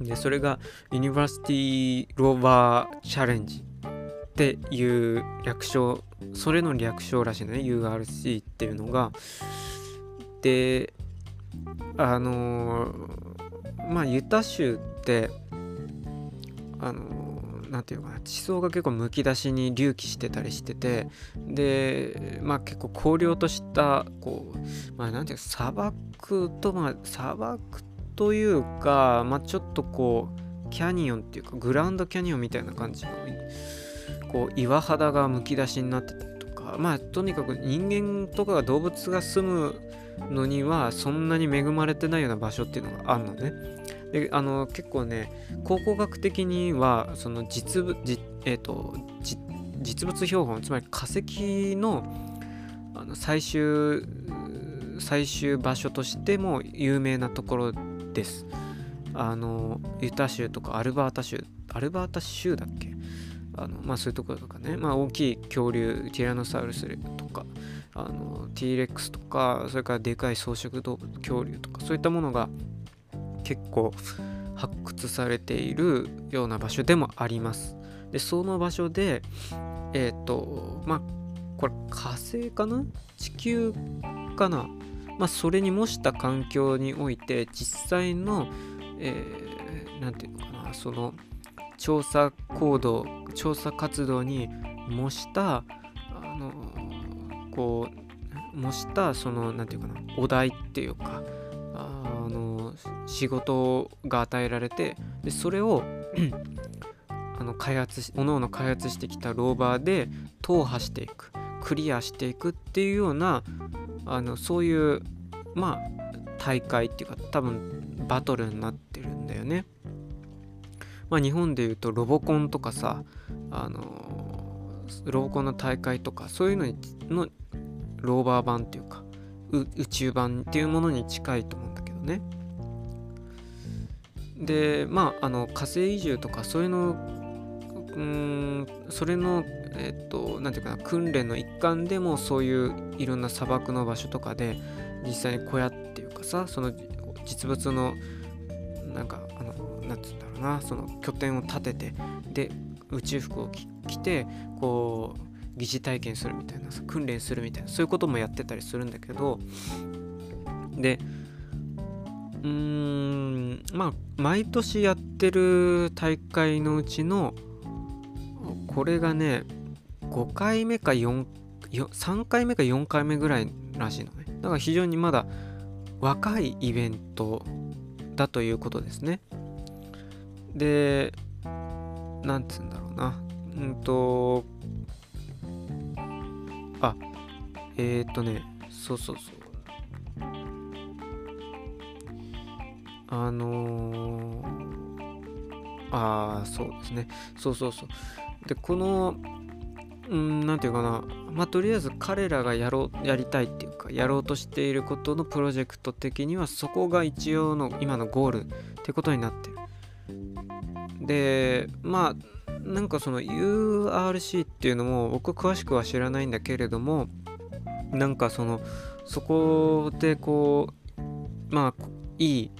でそれがユニバーシティローバーチャレンジっていう略称それの略称らしいのね URC っていうのが。であのー、まあユタ州ってあのー何て言うかな地層が結構むき出しに隆起してたりしててでまあ結構荒涼としたこうまあ何て言う砂漠とまあ砂漠というかまあちょっとこうキャニオンっていうかグランドキャニオンみたいな感じのこう岩肌がむき出しになってたりとかまあとにかく人間とか動物が住むのにはそんなに恵まれてないような場所っていうのがあるのね。であの結構ね考古学的にはその実物じ、えーと、実物標本つまり化石のあの最終最終場所としても有名なところです。あのユタ州とかアルバータ州アルバータ州だっけ？あのまあそういうところとかね、まあ、大きい恐竜ティラノサウルスとかあの T レックスとかそれからでかい草食恐竜とかそういったものが結構発掘されているような場所でもあります。でその場所でえっ、ー、とまあこれ火星かな？地球かな？まあ、それに模した環境において実際の何、えー、て言うのかな？その調査行動調査活動に模したあのこう模したその何て言うかな？お題っていうかあの仕事が与えられてでそれをあの開発しおのおの開発してきたローバーで踏破していくクリアしていくっていうようなあのそういうまあ大会っていうか多分バトルになってるんだよね。まあ日本でいうとロボコンとかさあのロボコンの大会とかそういうのにのローバー版っていうか宇宙版っていうものに近いと思うんだけどね。でまああの火星移住とかそういうのうんそれのえっと何て言うかな訓練の一環でもそういういろんな砂漠の場所とかで実際に小屋っていうかさその実物のなんかあの何て言うんだろうなその拠点を建ててで宇宙服を着てこう疑似体験するみたいな訓練するみたいなそういうこともやってたりするんだけどでうんまあ毎年やってる大会のうちのこれがね5回目か4 3回目か4回目ぐらいらしいのね。だから非常にまだ若いイベントだということですね。でなんつうんだろうな。うんとあえっ、ー、とねそうそうそう。あのー、ああそうですね。そうそうそう。でこのうん何て言うかな。まあとりあえず彼らがやろうやりたいっていうかやろうとしていることのプロジェクト的にはそこが一応の今のゴールってことになってる。でまあなんかその URC っていうのも僕詳しくは知らないんだけれどもなんかそのそこでこうまあいい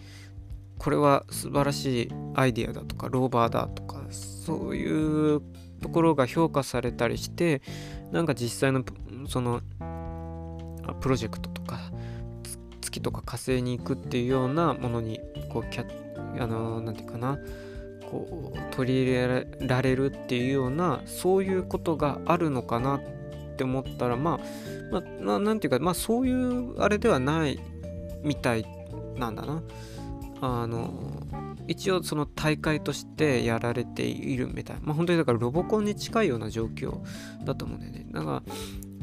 これは素晴らしいアイディアだとかローバーだとかそういうところが評価されたりしてなんか実際のそのプロジェクトとか月とか火星に行くっていうようなものにこうキャあの何て言うかなこう取り入れられるっていうようなそういうことがあるのかなって思ったらまあ、まあ、ていうかまあそういうあれではないみたいなんだな。あの一応その大会としてやられているみたい。なまあ本当にだからロボコンに近いような状況だと思うんだよね。だか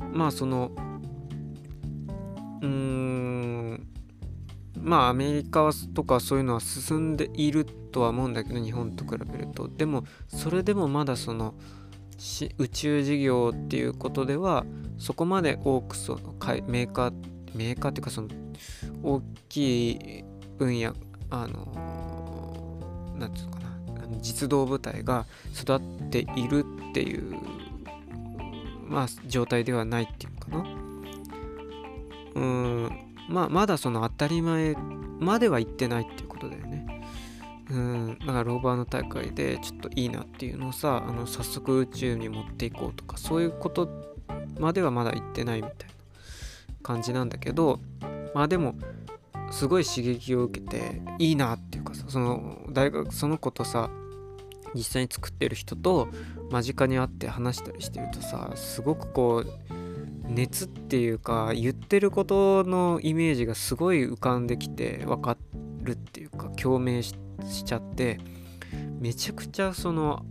らまあそのうーんまあアメリカとかそういうのは進んでいるとは思うんだけど日本と比べると。でもそれでもまだその宇宙事業っていうことではそこまで多くそのメーカーメーカーっていうかその大きい分野あの何て言うのかな。実動部隊が育っているっていうまあ状態ではないっていうかな。うん。まあ、まだその当たり前までは行ってないっていうことだよね。うん、だからローバーの大会でちょっといいなっていうのをさあの早速宇宙に持っていこうとかそういうことまではまだ行ってないみたいな感じなんだけどまあでもすごい刺激を受けていいなっていうかさその大学その子とさ実際に作ってる人と間近に会って話したりしてるとさすごくこう熱っていうか言ってることのイメージがすごい浮かんできて分かるっていうか共鳴しちゃってめちゃくちゃその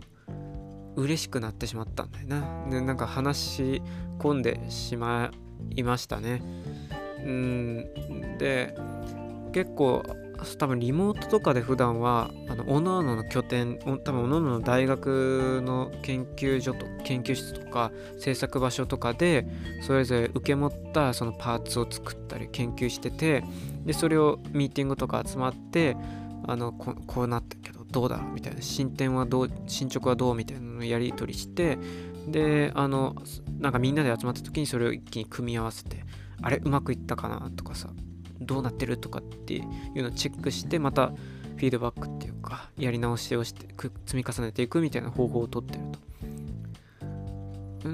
嬉しくなってしまったんだよな。でなんか話し込んでしまいましたね。うん。で結構多分リモートとかで普段はあの各々の拠点多分各々の大学の研究所と研究室とか制作場所とかでそれぞれ受け持ったそのパーツを作ったり研究しててでそれをミーティングとか集まってあのこうなったけどどうだみたいな進展はどう進捗はどうみたいなのやり取りしてであのなんかみんなで集まった時にそれを一気に組み合わせてあれうまくいったかなとかさどうなってるとかっていうのをチェックしてまたフィードバックっていうかやり直しをして積み重ねていくみたいな方法をとってると。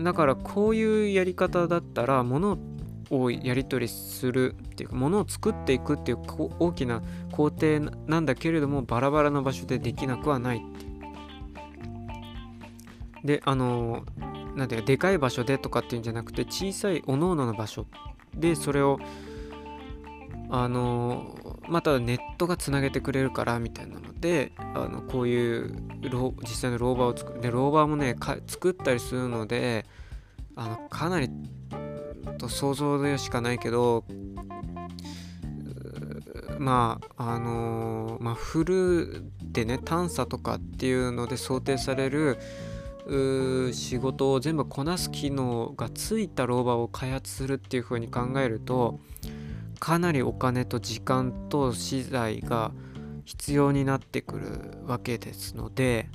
だからこういうやり方だったらものをやり取りするっていうかものを作っていくっていう大きな工程なんだけれどもバラバラの場所でできなくはないってであのなんていうかでかい場所でとかっていうんじゃなくて小さいおのおのの場所でそれをあのまたネットがつなげてくれるからみたいなのであのこういう実際のローバーを作るでローバーもね作ったりするのであのかなりと想像でしかないけどまああの、まあフルでね探査とかっていうので想定される仕事を全部こなす機能がついたローバーを開発するっていう風に考えるとかなりお金と時間と資材が必要になってくるわけですので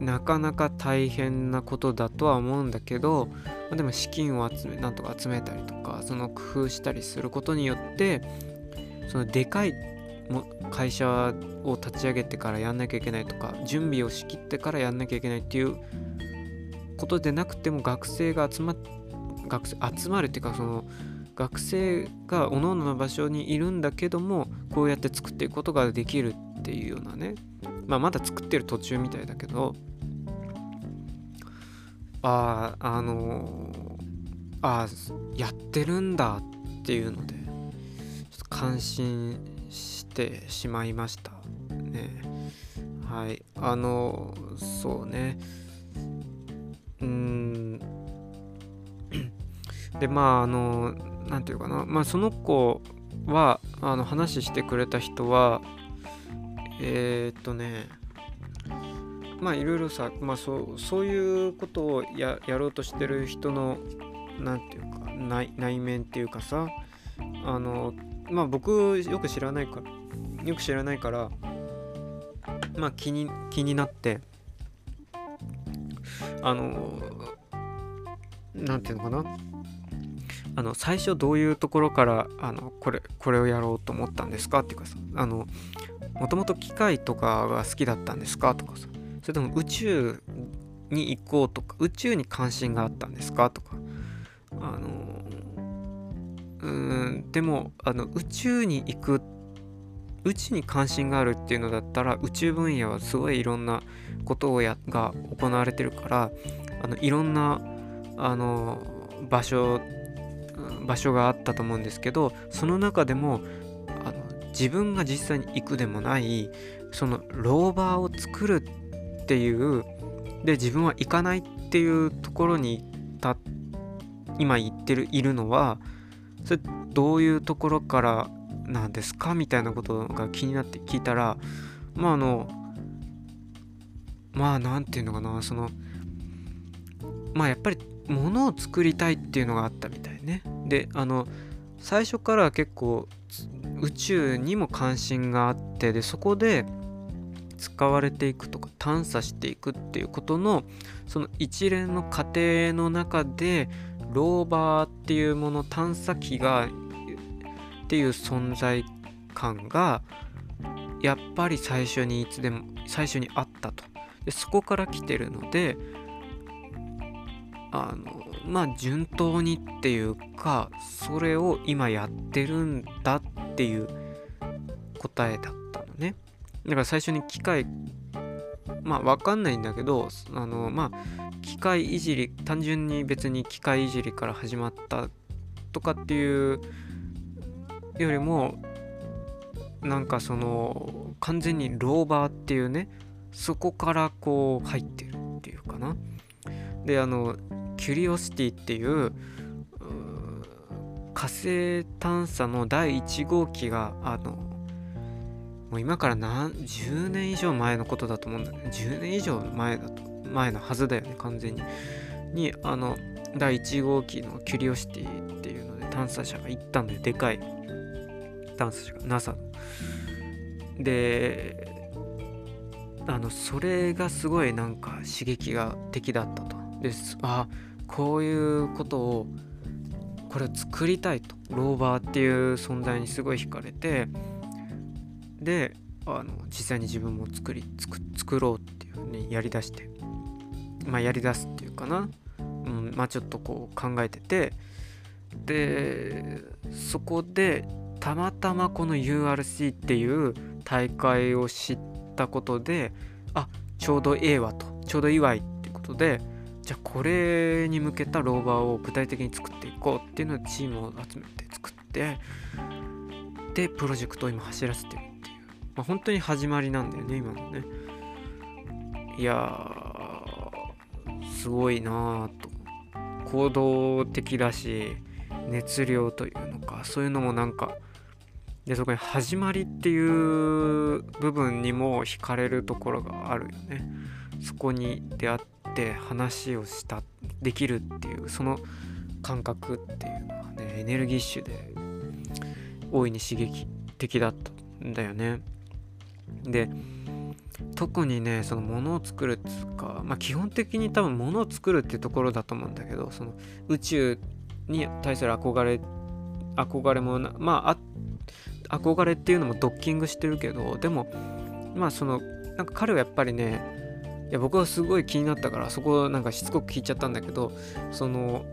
なかなか大変なことだとは思うんだけどまでも資金を集めなんとか集めたりとかその工夫したりすることによってそのでかいも会社を立ち上げてからやんなきゃいけないとか準備をしきってからやんなきゃいけないっていうことでなくても学生が集ま学生集まるっていうかその学生が各々の場所にいるんだけどもこうやって作っていくことができるっていうようなね。まあまだ作ってる途中みたいだけどあああのー、あやってるんだっていうのでちょっと感心してしまいました。ね。はい。あのそうね。うん。でまああの何て言うかな。まあその子はあの話してくれた人はえー、っとね。まあいろいろさ、まあ、そうそういうことをややろうとしてる人の何て言うか内内面っていうかさ。あのまあ僕よく知らないからよく知らないからまあ気に気になってあの何て言うのかな？あの最初どういうところからあのこれこれをやろうと思ったんですか？っていうかさあのもともと機械とかが好きだったんですか？とかさそれとも宇宙に行こうとか宇宙に関心があったんですか？とかあのうん。でもあの宇宙に行く宇宙に関心があるっていうのだったら宇宙分野はすごいいろんなことをやが行われてるからあのいろんなあの場所場所があったと思うんですけどその中でもあの自分が実際に行くでもないそのローバーを作るっていうで自分は行かないっていうところにた今言ってるいるのはそれどういうところからなんですかみたいなことが気になって聞いたらまああのまあ何て言うのかなそのまあやっぱり物を作りたいっていうのがあったみたいね。であの最初から結構宇宙にも関心があってでそこで使われていくとか探査していくっていうことのその一連の過程の中でローバーっていうもの探査機がっていう存在感がやっぱり最初にいつでも最初にあったと。でそこから来てるのであのまあ順当にっていうかそれを今やってるんだっていう答えだったのね。だから最初に機械まあ分かんないんだけどあのまあ機械いじり単純に別に機械いじりから始まったとかっていうよりもなんかその完全にローバーっていうねそこからこう入ってるっていうかな。であのキュリオシティっていう火星探査の第1号機があのもう今から何10年以上前のことだと思うんだね。10年以上前だと前のはずだよね完全に。にあの第1号機のキュリオシティっていうので探査車が行ったんででかい。探査車が NASA の。であのそれがすごいなんか刺激が的だったと。ですあこういうことをこれを作りたいと。ローバーっていう存在にすごい惹かれてであの実際に自分も作り作ろうっていうねやりだして。まあやりだすっていうかな、うん、まあちょっとこう考えてて。でそこでたまたまこの URC っていう大会を知ったことであちょうどええわと。ちょうど祝いってことでじゃあこれに向けたローバーを具体的に作っていこうっていうのでチームを集めて作ってでプロジェクトを今走らせてる、まあ、本当に始まりなんだよね今のね。いやすごいなぁと。行動的だし熱量というのかそういうのもなんかでそこに始まりっていう部分にも惹かれるところがあるよね。そこに出会って話をしたできるっていうその感覚っていうのはねエネルギッシュで大いに刺激的だったんだよね。で特にねそのものを作るっていうか、まあ、基本的に多分ものを作るっていうところだと思うんだけどその宇宙に対する憧れ憧れもまあ憧れっていうのもドッキングしてるけどでもまあそのなんか彼はやっぱりねいや僕はすごい気になったからそこをなんかしつこく聞いちゃったんだけどその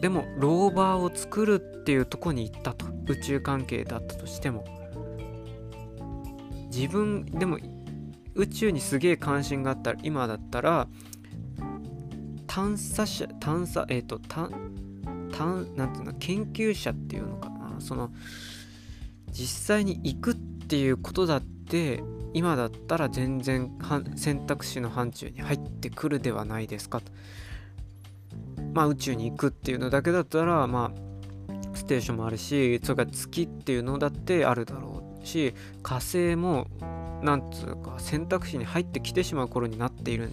でもローバーを作るっていうとこに行ったと。宇宙関係だったとしても。自分でも宇宙にすげえ関心があったら今だったら探査者探査えっ、ー、と探探なんていうの研究者っていうのかなその実際に行くっていうことだって今だったら全然選択肢の範疇に入ってくるではないですかと。まあ宇宙に行くっていうのだけだったらまあステーションもあるしそれから月っていうのだってあるだろうし火星もなんつうか選択肢に入ってきてしまう頃になっている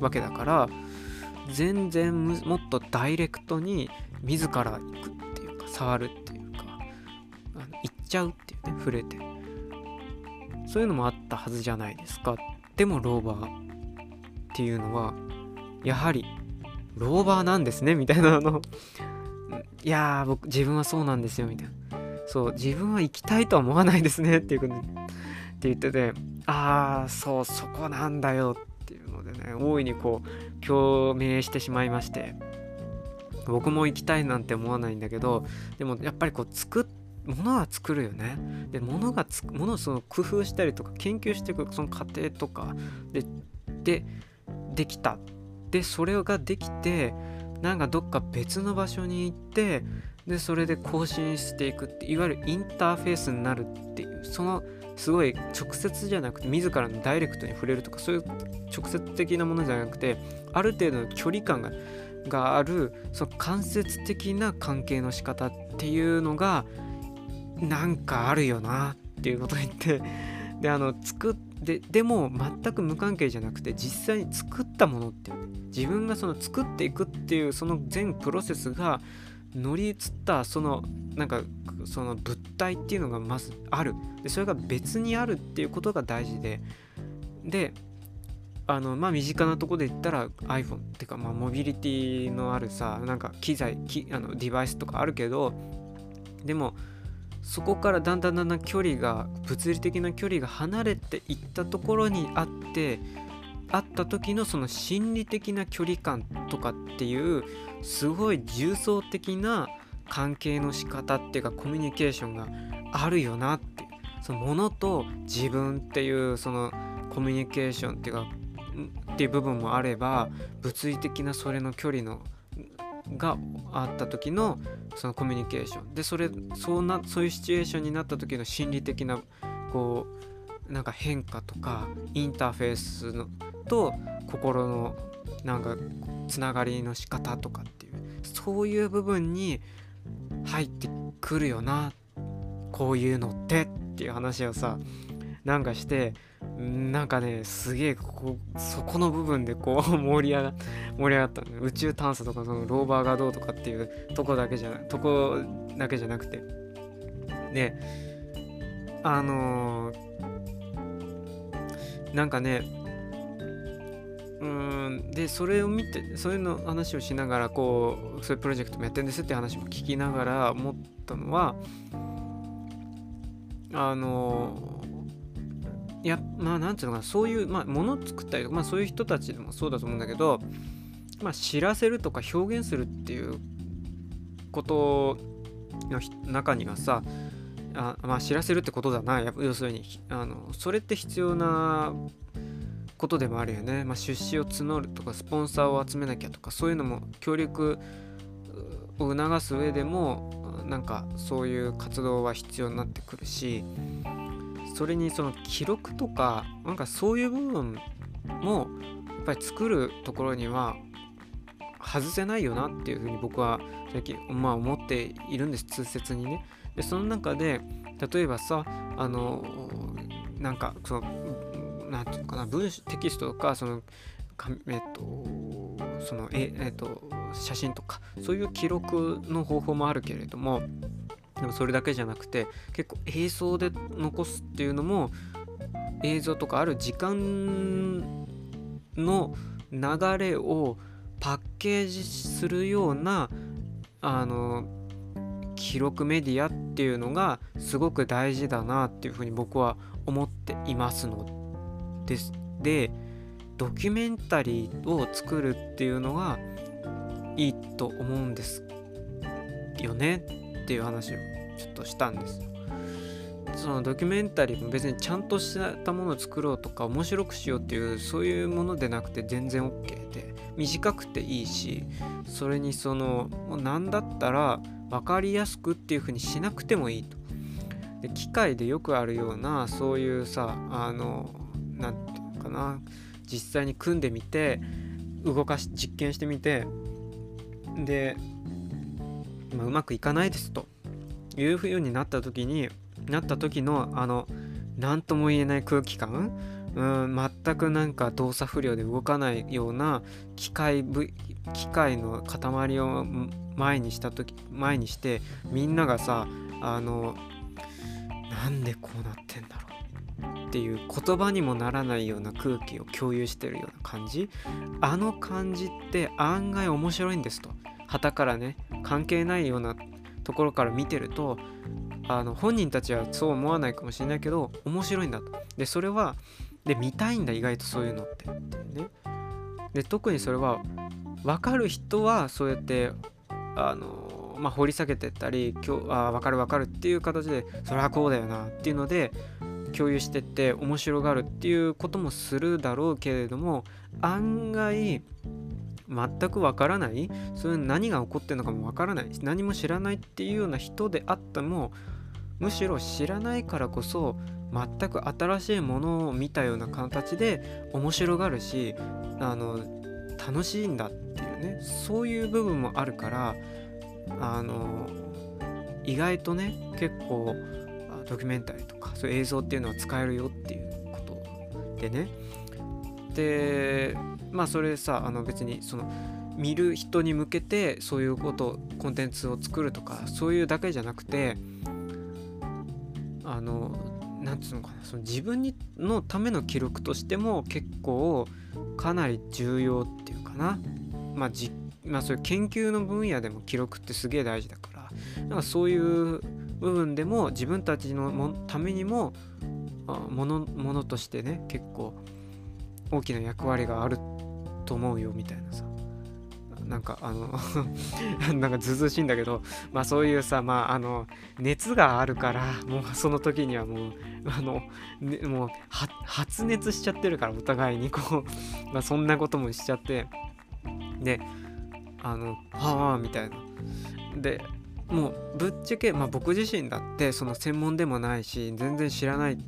わけだから全然もっとダイレクトに自ら行くっていうか触るっていうかあの行っちゃうっていうね触れて。そういうのもあったはずじゃないですか。でもローバーっていうのはやはりローバーなんですねみたいなの。いやー僕自分はそうなんですよみたいな。そう自分は行きたいとは思わないですねっていうことって言っててああそうそこなんだよっていうのでね大いにこう共鳴してしまいまして僕も行きたいなんて思わないんだけどでもやっぱりこう作っ物は作るよね。で物がつ物をその工夫したりとか研究していくその過程とかででできた。でそれができてなんかどっか別の場所に行ってでそれで更新していくっていわゆるインターフェースになるっていうそのすごい直接じゃなくて自らのダイレクトに触れるとかそういう直接的なものじゃなくてある程度の距離感ががあるその間接的な関係の仕方っていうのがなんかあるよなっていうことを言って であの作ってでも全く無関係じゃなくて実際に作ったものっていう自分がその作っていくっていうその全プロセスが乗り移ったそのなんかその物体っていうのがまずある。でそれが別にあるっていうことが大事で。であのまあ身近なとこで言ったら iPhone っていうかまあモビリティのあるさなんか機材あのデバイスとかあるけどでもそこからだんだんだんだん距離が物理的な距離が離れていったところにあってあった時のその心理的な距離感とかっていうすごい重層的な関係の仕方っていうかコミュニケーションがあるよなって。そのものと自分っていうそのコミュニケーションっていうかっていう部分もあれば物理的なそれの距離のがあった時のそのコミュニケーション。でそれそうなそういうシチュエーションになった時の心理的なこうなんか変化とかインターフェースのと心のなんかつながりの仕方とかっていうそういう部分に入ってくるよなこういうのってっていう話をさなんかしてなんかねすげえここそこの部分でこう 盛り上が盛り上がった宇宙探査とかそのローバーがどうとかっていうとこだけじゃとこだけじゃなくて。であのー、なんかねうんでそれを見てそういうの話をしながらこうそういうプロジェクトもやってるんですって話も聞きながら思ったのはあのいやまあなんていうのかなそういう、まあ、もの作ったりとか、まあ、そういう人たちでもそうだと思うんだけど、まあ、知らせるとか表現するっていうことの中にはさあまあ知らせるってことだな要するにあのそれって必要なことでもあるよね、まあ、出資を募るとかスポンサーを集めなきゃとかそういうのも協力を促す上でもなんかそういう活動は必要になってくるしそれにその記録とかなんかそういう部分もやっぱり作るところには外せないよなっていうふうに僕は最近まあ思っているんです痛切にね。でその中で例えばさあのなんかそのなんていうのかな文テキストとかそのえっとそのええっと写真とかそういう記録の方法もあるけれどもでもそれだけじゃなくて結構映像で残すっていうのも映像とかある時間の流れをパッケージするようなあの記録メディアっていうのがすごく大事だなっていうふうに僕は思っていますのです。でドキュメンタリーを作るっていうのがいいと思うんですよねっていう話をちょっとしたんです。そのドキュメンタリーも別にちゃんとしたものを作ろうとか面白くしようっていうそういうものでなくて全然 OK で短くていいしそれにそのもう何だったら分かりやすくっていう風にしなくてもいいと。で機械でよくあるようなそういうさあの何て言うかな。実際に組んでみて動かし実験してみてで、まあ、うまくいかないですと。いうふうになった時になった時のあの何とも言えない空気感。うん全くなんか動作不良で動かないような機械部機械の塊を前にした時前にしてみんながさあのなんでこうなってんだろう。っていう言葉にもならないような空気を共有してるような感じ。あの感じって案外面白いんですと。旗からね関係ないようなところから見てるとあの本人たちはそう思わないかもしれないけど面白いんだと。でそれはで見たいんだ意外とそういうのって。ね。で特にそれは分かる人はそうやってあのまあ、掘り下げてったり今日あ分かる分かるっていう形でそれはこうだよなっていうので共有してって面白がるっていうこともするだろうけれども案外全くわからないそういう何が起こってるのかもわからない何も知らないっていうような人であってもむしろ知らないからこそ全く新しいものを見たような形で面白がるしあの楽しいんだっていうねそういう部分もあるからあの意外とね結構ドキュメンタリーとかそういう映像っていうのは使えるよっていうことでね。でまあそれさあの別にその見る人に向けてそういうことコンテンツを作るとかそういうだけじゃなくてあのなんつうのかなその自分にのための記録としても結構かなり重要っていうかな。まあじまあそういう研究の分野でも記録ってすげえ大事だからなんかそういう部分でも自分たちのためにもものものとしてね結構大きな役割があると思うよみたいなさ。なんかあの なんかずうずしいんだけどまあそういうさまああの熱があるからもうその時にはもうあの、ね、もう発熱しちゃってるからお互いにこう、まあ、そんなこともしちゃってであのはあみたいな。でもうぶっちゃけ、まあ、僕自身だってその専門でもないし全然知らない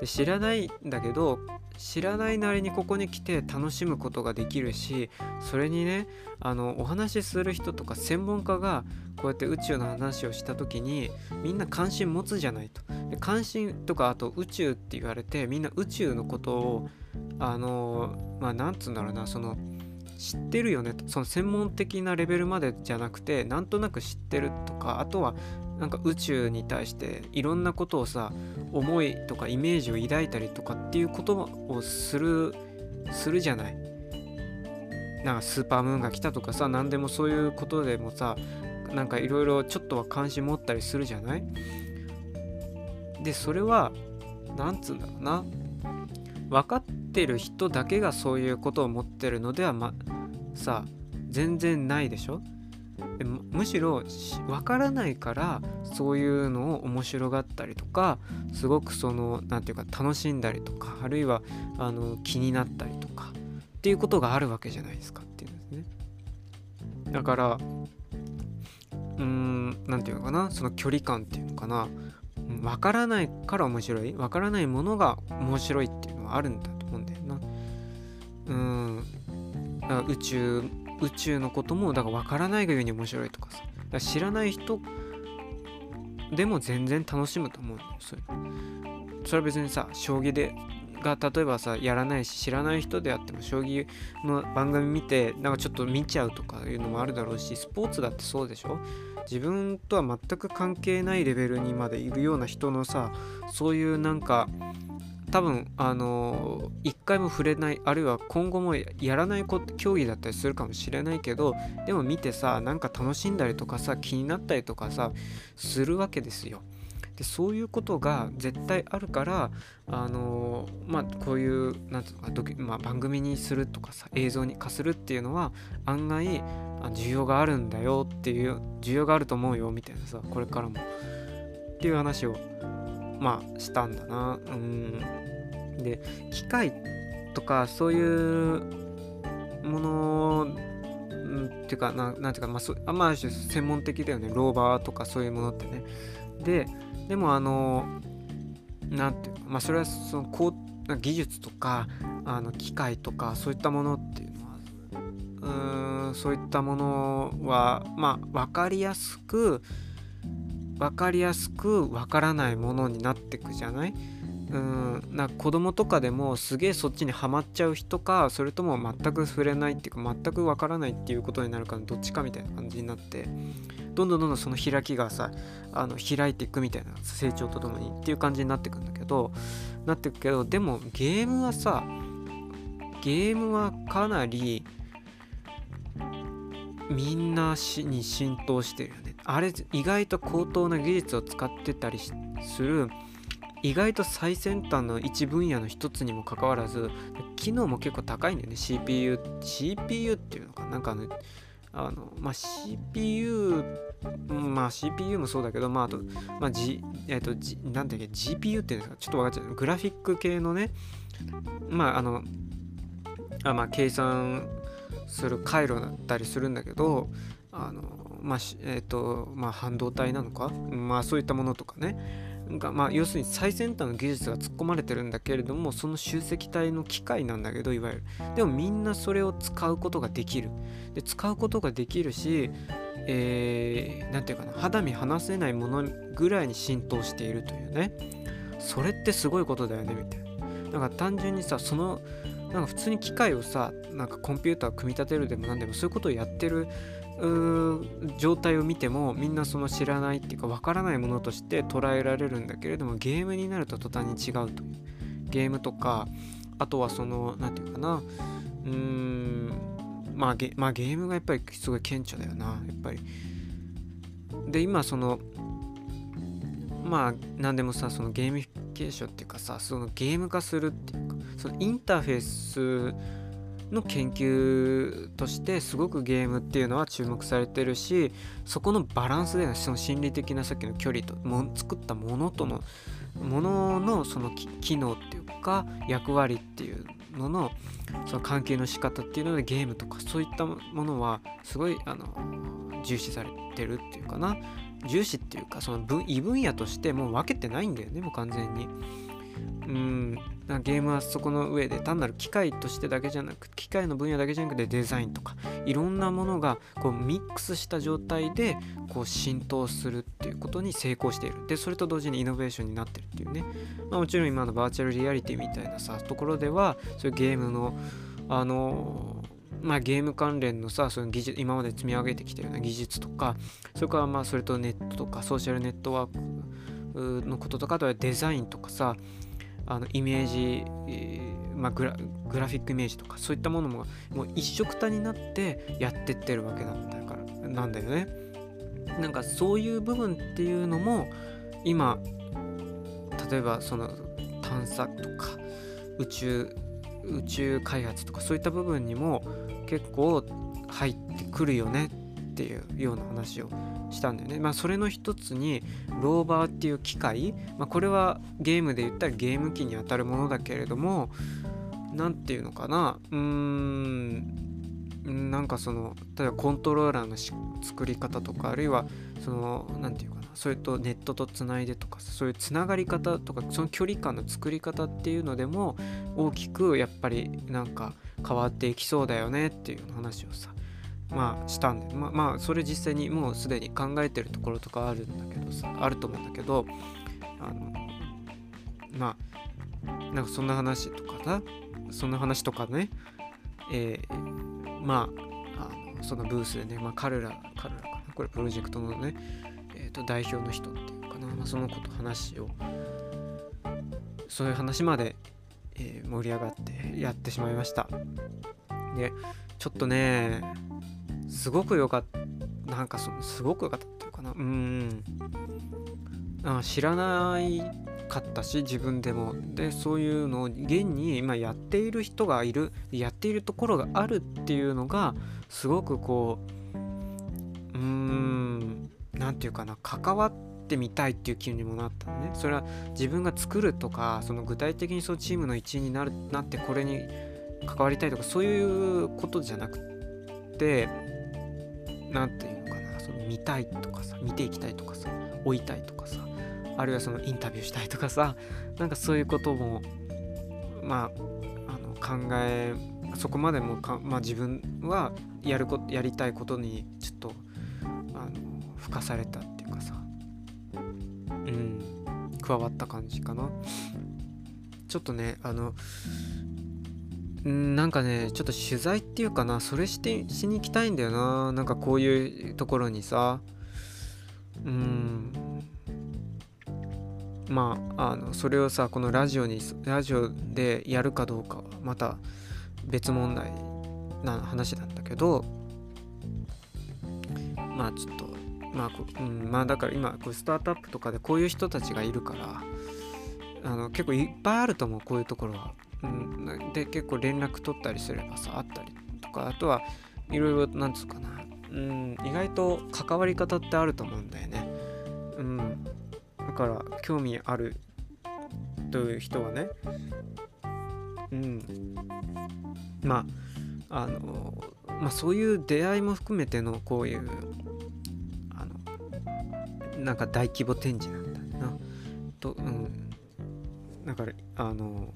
で知らないんだけど知らないなりにここに来て楽しむことができるしそれにねあのお話しする人とか専門家がこうやって宇宙の話をした時にみんな関心持つじゃないと。で関心とかあと宇宙って言われてみんな宇宙のことをあのまあなんつうんだろうなその知ってるよねその専門的なレベルまでじゃなくてなんとなく知ってるとかあとはなんか宇宙に対していろんなことをさ思いとかイメージを抱いたりとかっていうことをするするじゃない。なんかスーパームーンが来たとかさ何でもそういうことでもさなんかいろいろちょっとは関心持ったりするじゃない。でそれはなんつうんだろうな。分かってる人だけがそういうことを持ってるのではまさ全然ないでしょ？でむしろ分からないからそういうのを面白がったりとかすごくその何て言うか楽しんだりとかあるいはあの気になったりとかっていうことがあるわけじゃないですかっていうんですね。だからうーん何て言うのかな？その距離感っていうのかな？分からないから面白い。分からないものが面白いってあるんだと思うんだよな。うん。だから宇宙宇宙のこともだから分からないがゆえに面白いとかさ。だから知らない人でも全然楽しむと思うんだよそれ。それは別にさ将棋でが例えばさやらないし知らない人であっても将棋の番組見てなんかちょっと見ちゃうとかいうのもあるだろうしスポーツだってそうでしょ。自分とは全く関係ないレベルにまでいるような人のさそういうなんか多分あの一回も触れないあるいは今後もやらない競技だったりするかもしれないけどでも見てさなんか楽しんだりとかさ気になったりとかさするわけですよ。でそういうことが絶対あるからあのまあこういうなんていうのかドキ、まあ、番組にするとかさ映像に化するっていうのは案外需要があるんだよっていう需要があると思うよみたいなさこれからも。っていう話をまあしたんだな。うん。で機械とかそういうものっていうかななんていうかまあそあまあ専門的だよね。ローバーとかそういうものってね。ででもあのなんていうかまあそれはそのこう技術とかあの機械とかそういったものっていうのはうんそういったものはまあ分かりやすく分かりやすく分からないものになっていくじゃない？うん。な子供とかでもすげえそっちにはまっちゃう人かそれとも全く触れないっていうか全く分からないっていうことになるかどっちかみたいな感じになってどんどんどんどんその開きがさあの開いていくみたいな成長とともにっていう感じになってくんだけどなってくけどでもゲームはさゲームはかなりみんなに浸透してるよね。あれ意外と高等な技術を使ってたりする意外と最先端の一分野の一つにもかかわらず機能も結構高いんだよね。CPU CPU っていうのかな。んかねあのまあ CPU まあ CPU もそうだけどまああとまあ G えっ、ー、と、G、なんだっけ GPU っていうんですか？ちょっと分かっちゃう。グラフィック系のねまああのあまあ計算する回路だったりするんだけどあのまあえっ、ー、とまあ半導体なのか？まあそういったものとかね。が、まあ、要するに最先端の技術が突っ込まれてるんだけれどもその集積体の機械なんだけどいわゆる。でもみんなそれを使うことができる。で使うことができるしえー、て言うかな肌身離せないものぐらいに浸透しているというね。それってすごいことだよねみたいな。なんか単純にさそのなんか普通に機械をさなんかコンピューター組み立てるでも何でもそういうことをやってる状態を見てもみんなその知らないっていうかわからないものとして捉えられるんだけれどもゲームになると途端に違うと。いうゲームとかあとはその何て言うかな。うーんまあゲ、まあ、ゲームがやっぱりすごい顕著だよなやっぱり。で今そのまあ何でもさそのゲーミフィケーションっていうかさそのゲーム化するっていうかそのインターフェースの研究としてすごくゲームっていうのは注目されてるしそこのバランスでのその心理的なさっきの距離とも作ったものとのもののその機能っていうか役割っていうののその関係の仕方っていうのでゲームとかそういったものはすごいあの重視されてるっていうかな重視っていうかその分異分野としてもう分けてないんだよねもう完全に。うんゲームはそこの上で単なる機械としてだけじゃなく機械の分野だけじゃなくてデザインとかいろんなものがこうミックスした状態でこう浸透するっていうことに成功している。でそれと同時にイノベーションになってるっていうね、まあ、もちろん今のバーチャルリアリティみたいなさところではそういうゲームのあのまあ、ゲーム関連のさその技術今まで積み上げてきたような技術とかそれからまあそれとネットとかソーシャルネットワークのこととかあとはデザインとかさあのイメージ、えー、まあ、グラグラフィックイメージとかそういったものももう一色たになってやってってるわけだったからなんだよね。なんかそういう部分っていうのも今例えばその探査とか宇宙宇宙開発とかそういった部分にも結構入ってくるよねっていうような話をしたんだよね。まあそれの一つにローバーっていう機械、まあ、これはゲームで言ったらゲーム機にあたるものだけれども何て言うのかな。うーん。なんかその例えばコントローラーの作り方とかあるいはその何て言うかな。それとネットとつないでとかそういうつながり方とかその距離感の作り方っていうのでも大きくやっぱりなんか変わっていきそうだよねっていう話をさ。まあしたんでまあまあそれ実際にもうすでに考えてるところとかあるんだけどさあると思うんだけどあのまあなんかそんな話とかな？そんな話とかね？えー、まああのそのブースでね、まあ、彼ら彼らかな？これプロジェクトのね、えー、と代表の人っていうかな、まあ、その子と話をそういう話まで、えー、盛り上がってやってしまいました。でちょっとねすごく良かったなんかそのすごく良かったっていうかな。うんあ知らないかったし自分でも。でそういうのを現に今やっている人がいるやっているところがあるっていうのがすごくこううーん何て言うかな関わってみたいっていう気にもなったのね。それは自分が作るとかその具体的にそのチームの一員になるなってこれに関わりたいとかそういうことじゃなくて何て言うのかなその見たいとかさ見ていきたいとかさ追いたいとかさあるいはそのインタビューしたいとかさ なんかそういうこともまああの考えそこまでもか、まあ、自分はやるこやりたいことにちょっとあの付加されたっていうかさうん加わった感じかな。ちょっとねあのんなんかねちょっと取材っていうかなそれしてしに行きたいんだよな。なんかこういうところにさ。うん。まああのそれをさこのラジオにラジオでやるかどうかはまた別問題な話なんだけど。まあちょっとまあ、うん、まあだから今こうスタートアップとかでこういう人たちがいるからあの結構いっぱいあると思うこういうところは。うん、で結構連絡取ったりすればさあったりとかあとはいろいろなんつうかな、うん、意外と関わり方ってあると思うんだよね。うん、だから興味あるという人はねうん。まああのまあそういう出会いも含めてのこういうあのなんか大規模展示なんだな。とうん。だからあの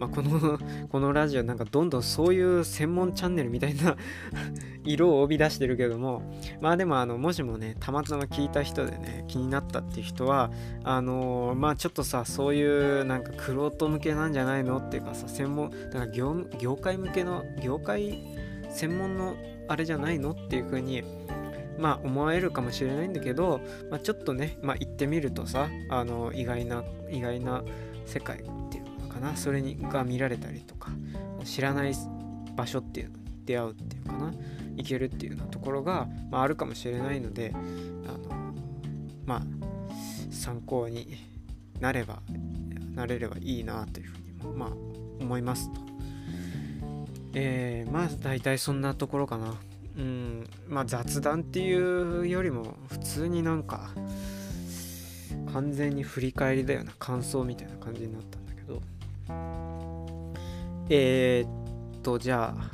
まあ、この このラジオなんかどんどんそういう専門チャンネルみたいな 色を帯び出してるけどもまあでもあのもしもねたまたま聞いた人でね気になったっていう人はあのー、まあちょっとさそういうなんかクロ向けなんじゃないのっていうかさ専門だから業業界向けの業界専門のあれじゃないのっていう風にまあ思われるかもしれないんだけど、まあ、ちょっとね、まあ、行ってみるとさあの意外な意外な世界なそれにが見られたりとか知らない場所っていうのに出会うっていうかな行けるっていうようなところが、まあ、あるかもしれないのであのまあ参考になればなれればいいなというふうにまあ思いますと。えー、まあ大体そんなところかな。うんまあ雑談っていうよりも普通になんか完全に振り返りだよな感想みたいな感じになったえー、っとじゃあ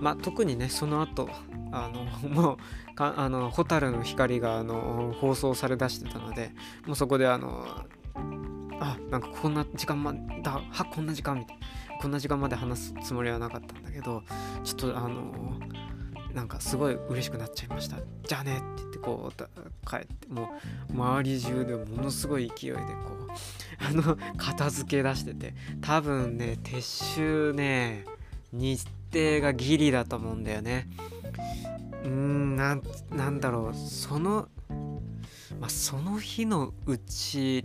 まあ特にねその後あの もうかあの蛍の光があの放送されだしてたのでもうそこであのあなんかこんな時間まだはこんな時間みたいなこんな時間まで話すつもりはなかったんだけどちょっとあのなんかすごい嬉しくなっちゃいました。じゃあねって言ってこう帰ってもう周り中でものすごい勢いでこう あの片付け出してて多分ね撤収ね日程がギリだと思うんだよね。うーんなんだろう。そのまあ、その日のうち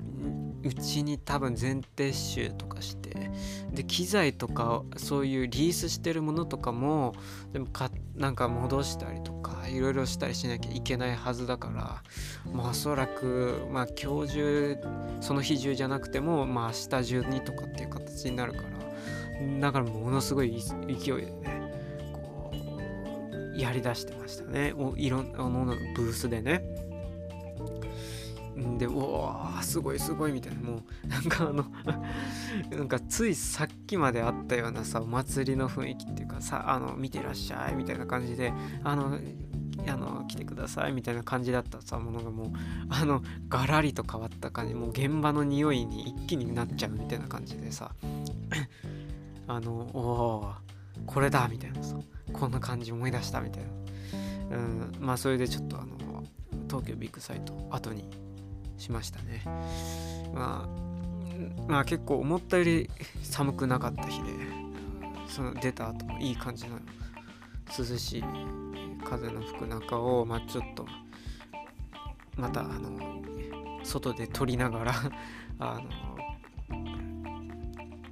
うちに多分前撤収とかしてで機材とかそういうリースしてるものとかもでもかなんか戻したりとかいろいろしたりしなきゃいけないはずだからまおそらくまあ今日中その日中じゃなくてもまあ明日中にとかっていう形になるからだからものすごい勢いでねこうやりだしてましたね。おいろんなものブースでね。でおおすごいすごいみたいな。もうなんかあの なんかついさっきまであったようなさお祭りの雰囲気っていうかさあの見てらっしゃいみたいな感じであのあの来てくださいみたいな感じだったさものがもうあのガラリと変わった感じ。もう現場の匂いに一気になっちゃうみたいな感じでさあのおおこれだみたいなさこんな感じ思い出したみたいな、うん、まあそれでちょっとあの東京ビッグサイト後にしましたね。まあまあ結構思ったより寒くなかった日でその出た後もいい感じの涼しい風の吹く中をまあちょっとまたあの外で撮りながら あの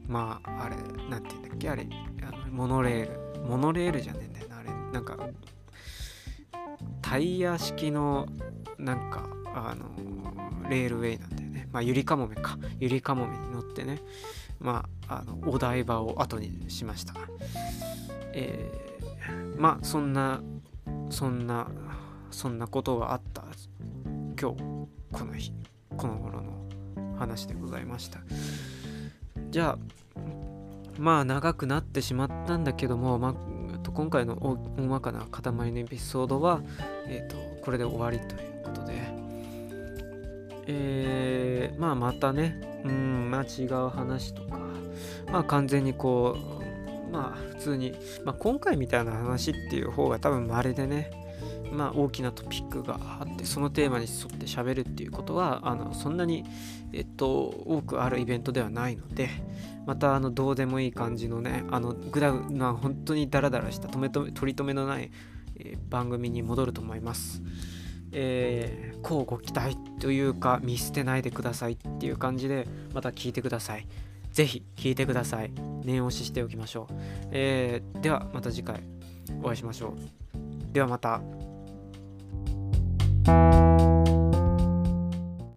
まああれなんて言うんだっけあれあのモノレールモノレールじゃねえんだよなあれ。なんかタイヤ式のなんかあのレールウェイなんだよね。まあゆりかもめか。ゆりかもめに乗ってね。まああのお台場を後にしました。えー、まあそんなそんなそんなことがあった。今日この日この頃の話でございました。じゃあまあ長くなってしまったんだけども、まあ、今回の大まかな塊のエピソードは、えーと、これで終わりということで、えー、まあまたね、うん、まあ違う話とか、まあ完全にこう、まあ普通に、まあ今回みたいな話っていう方が多分稀でね、まあ、大きなトピックがあってそのテーマに沿って喋るっていうことはあのそんなに、えっと、多くあるイベントではないのでまたあのどうでもいい感じのねあのグダグな本当にダラダラした止めと取り留めのない、え、番組に戻ると思います。えー、こうご期待というか見捨てないでくださいっていう感じでまた聞いてください。ぜひ聞いてください。念押ししておきましょう。えー、ではまた次回お会いしましょう。ではまた。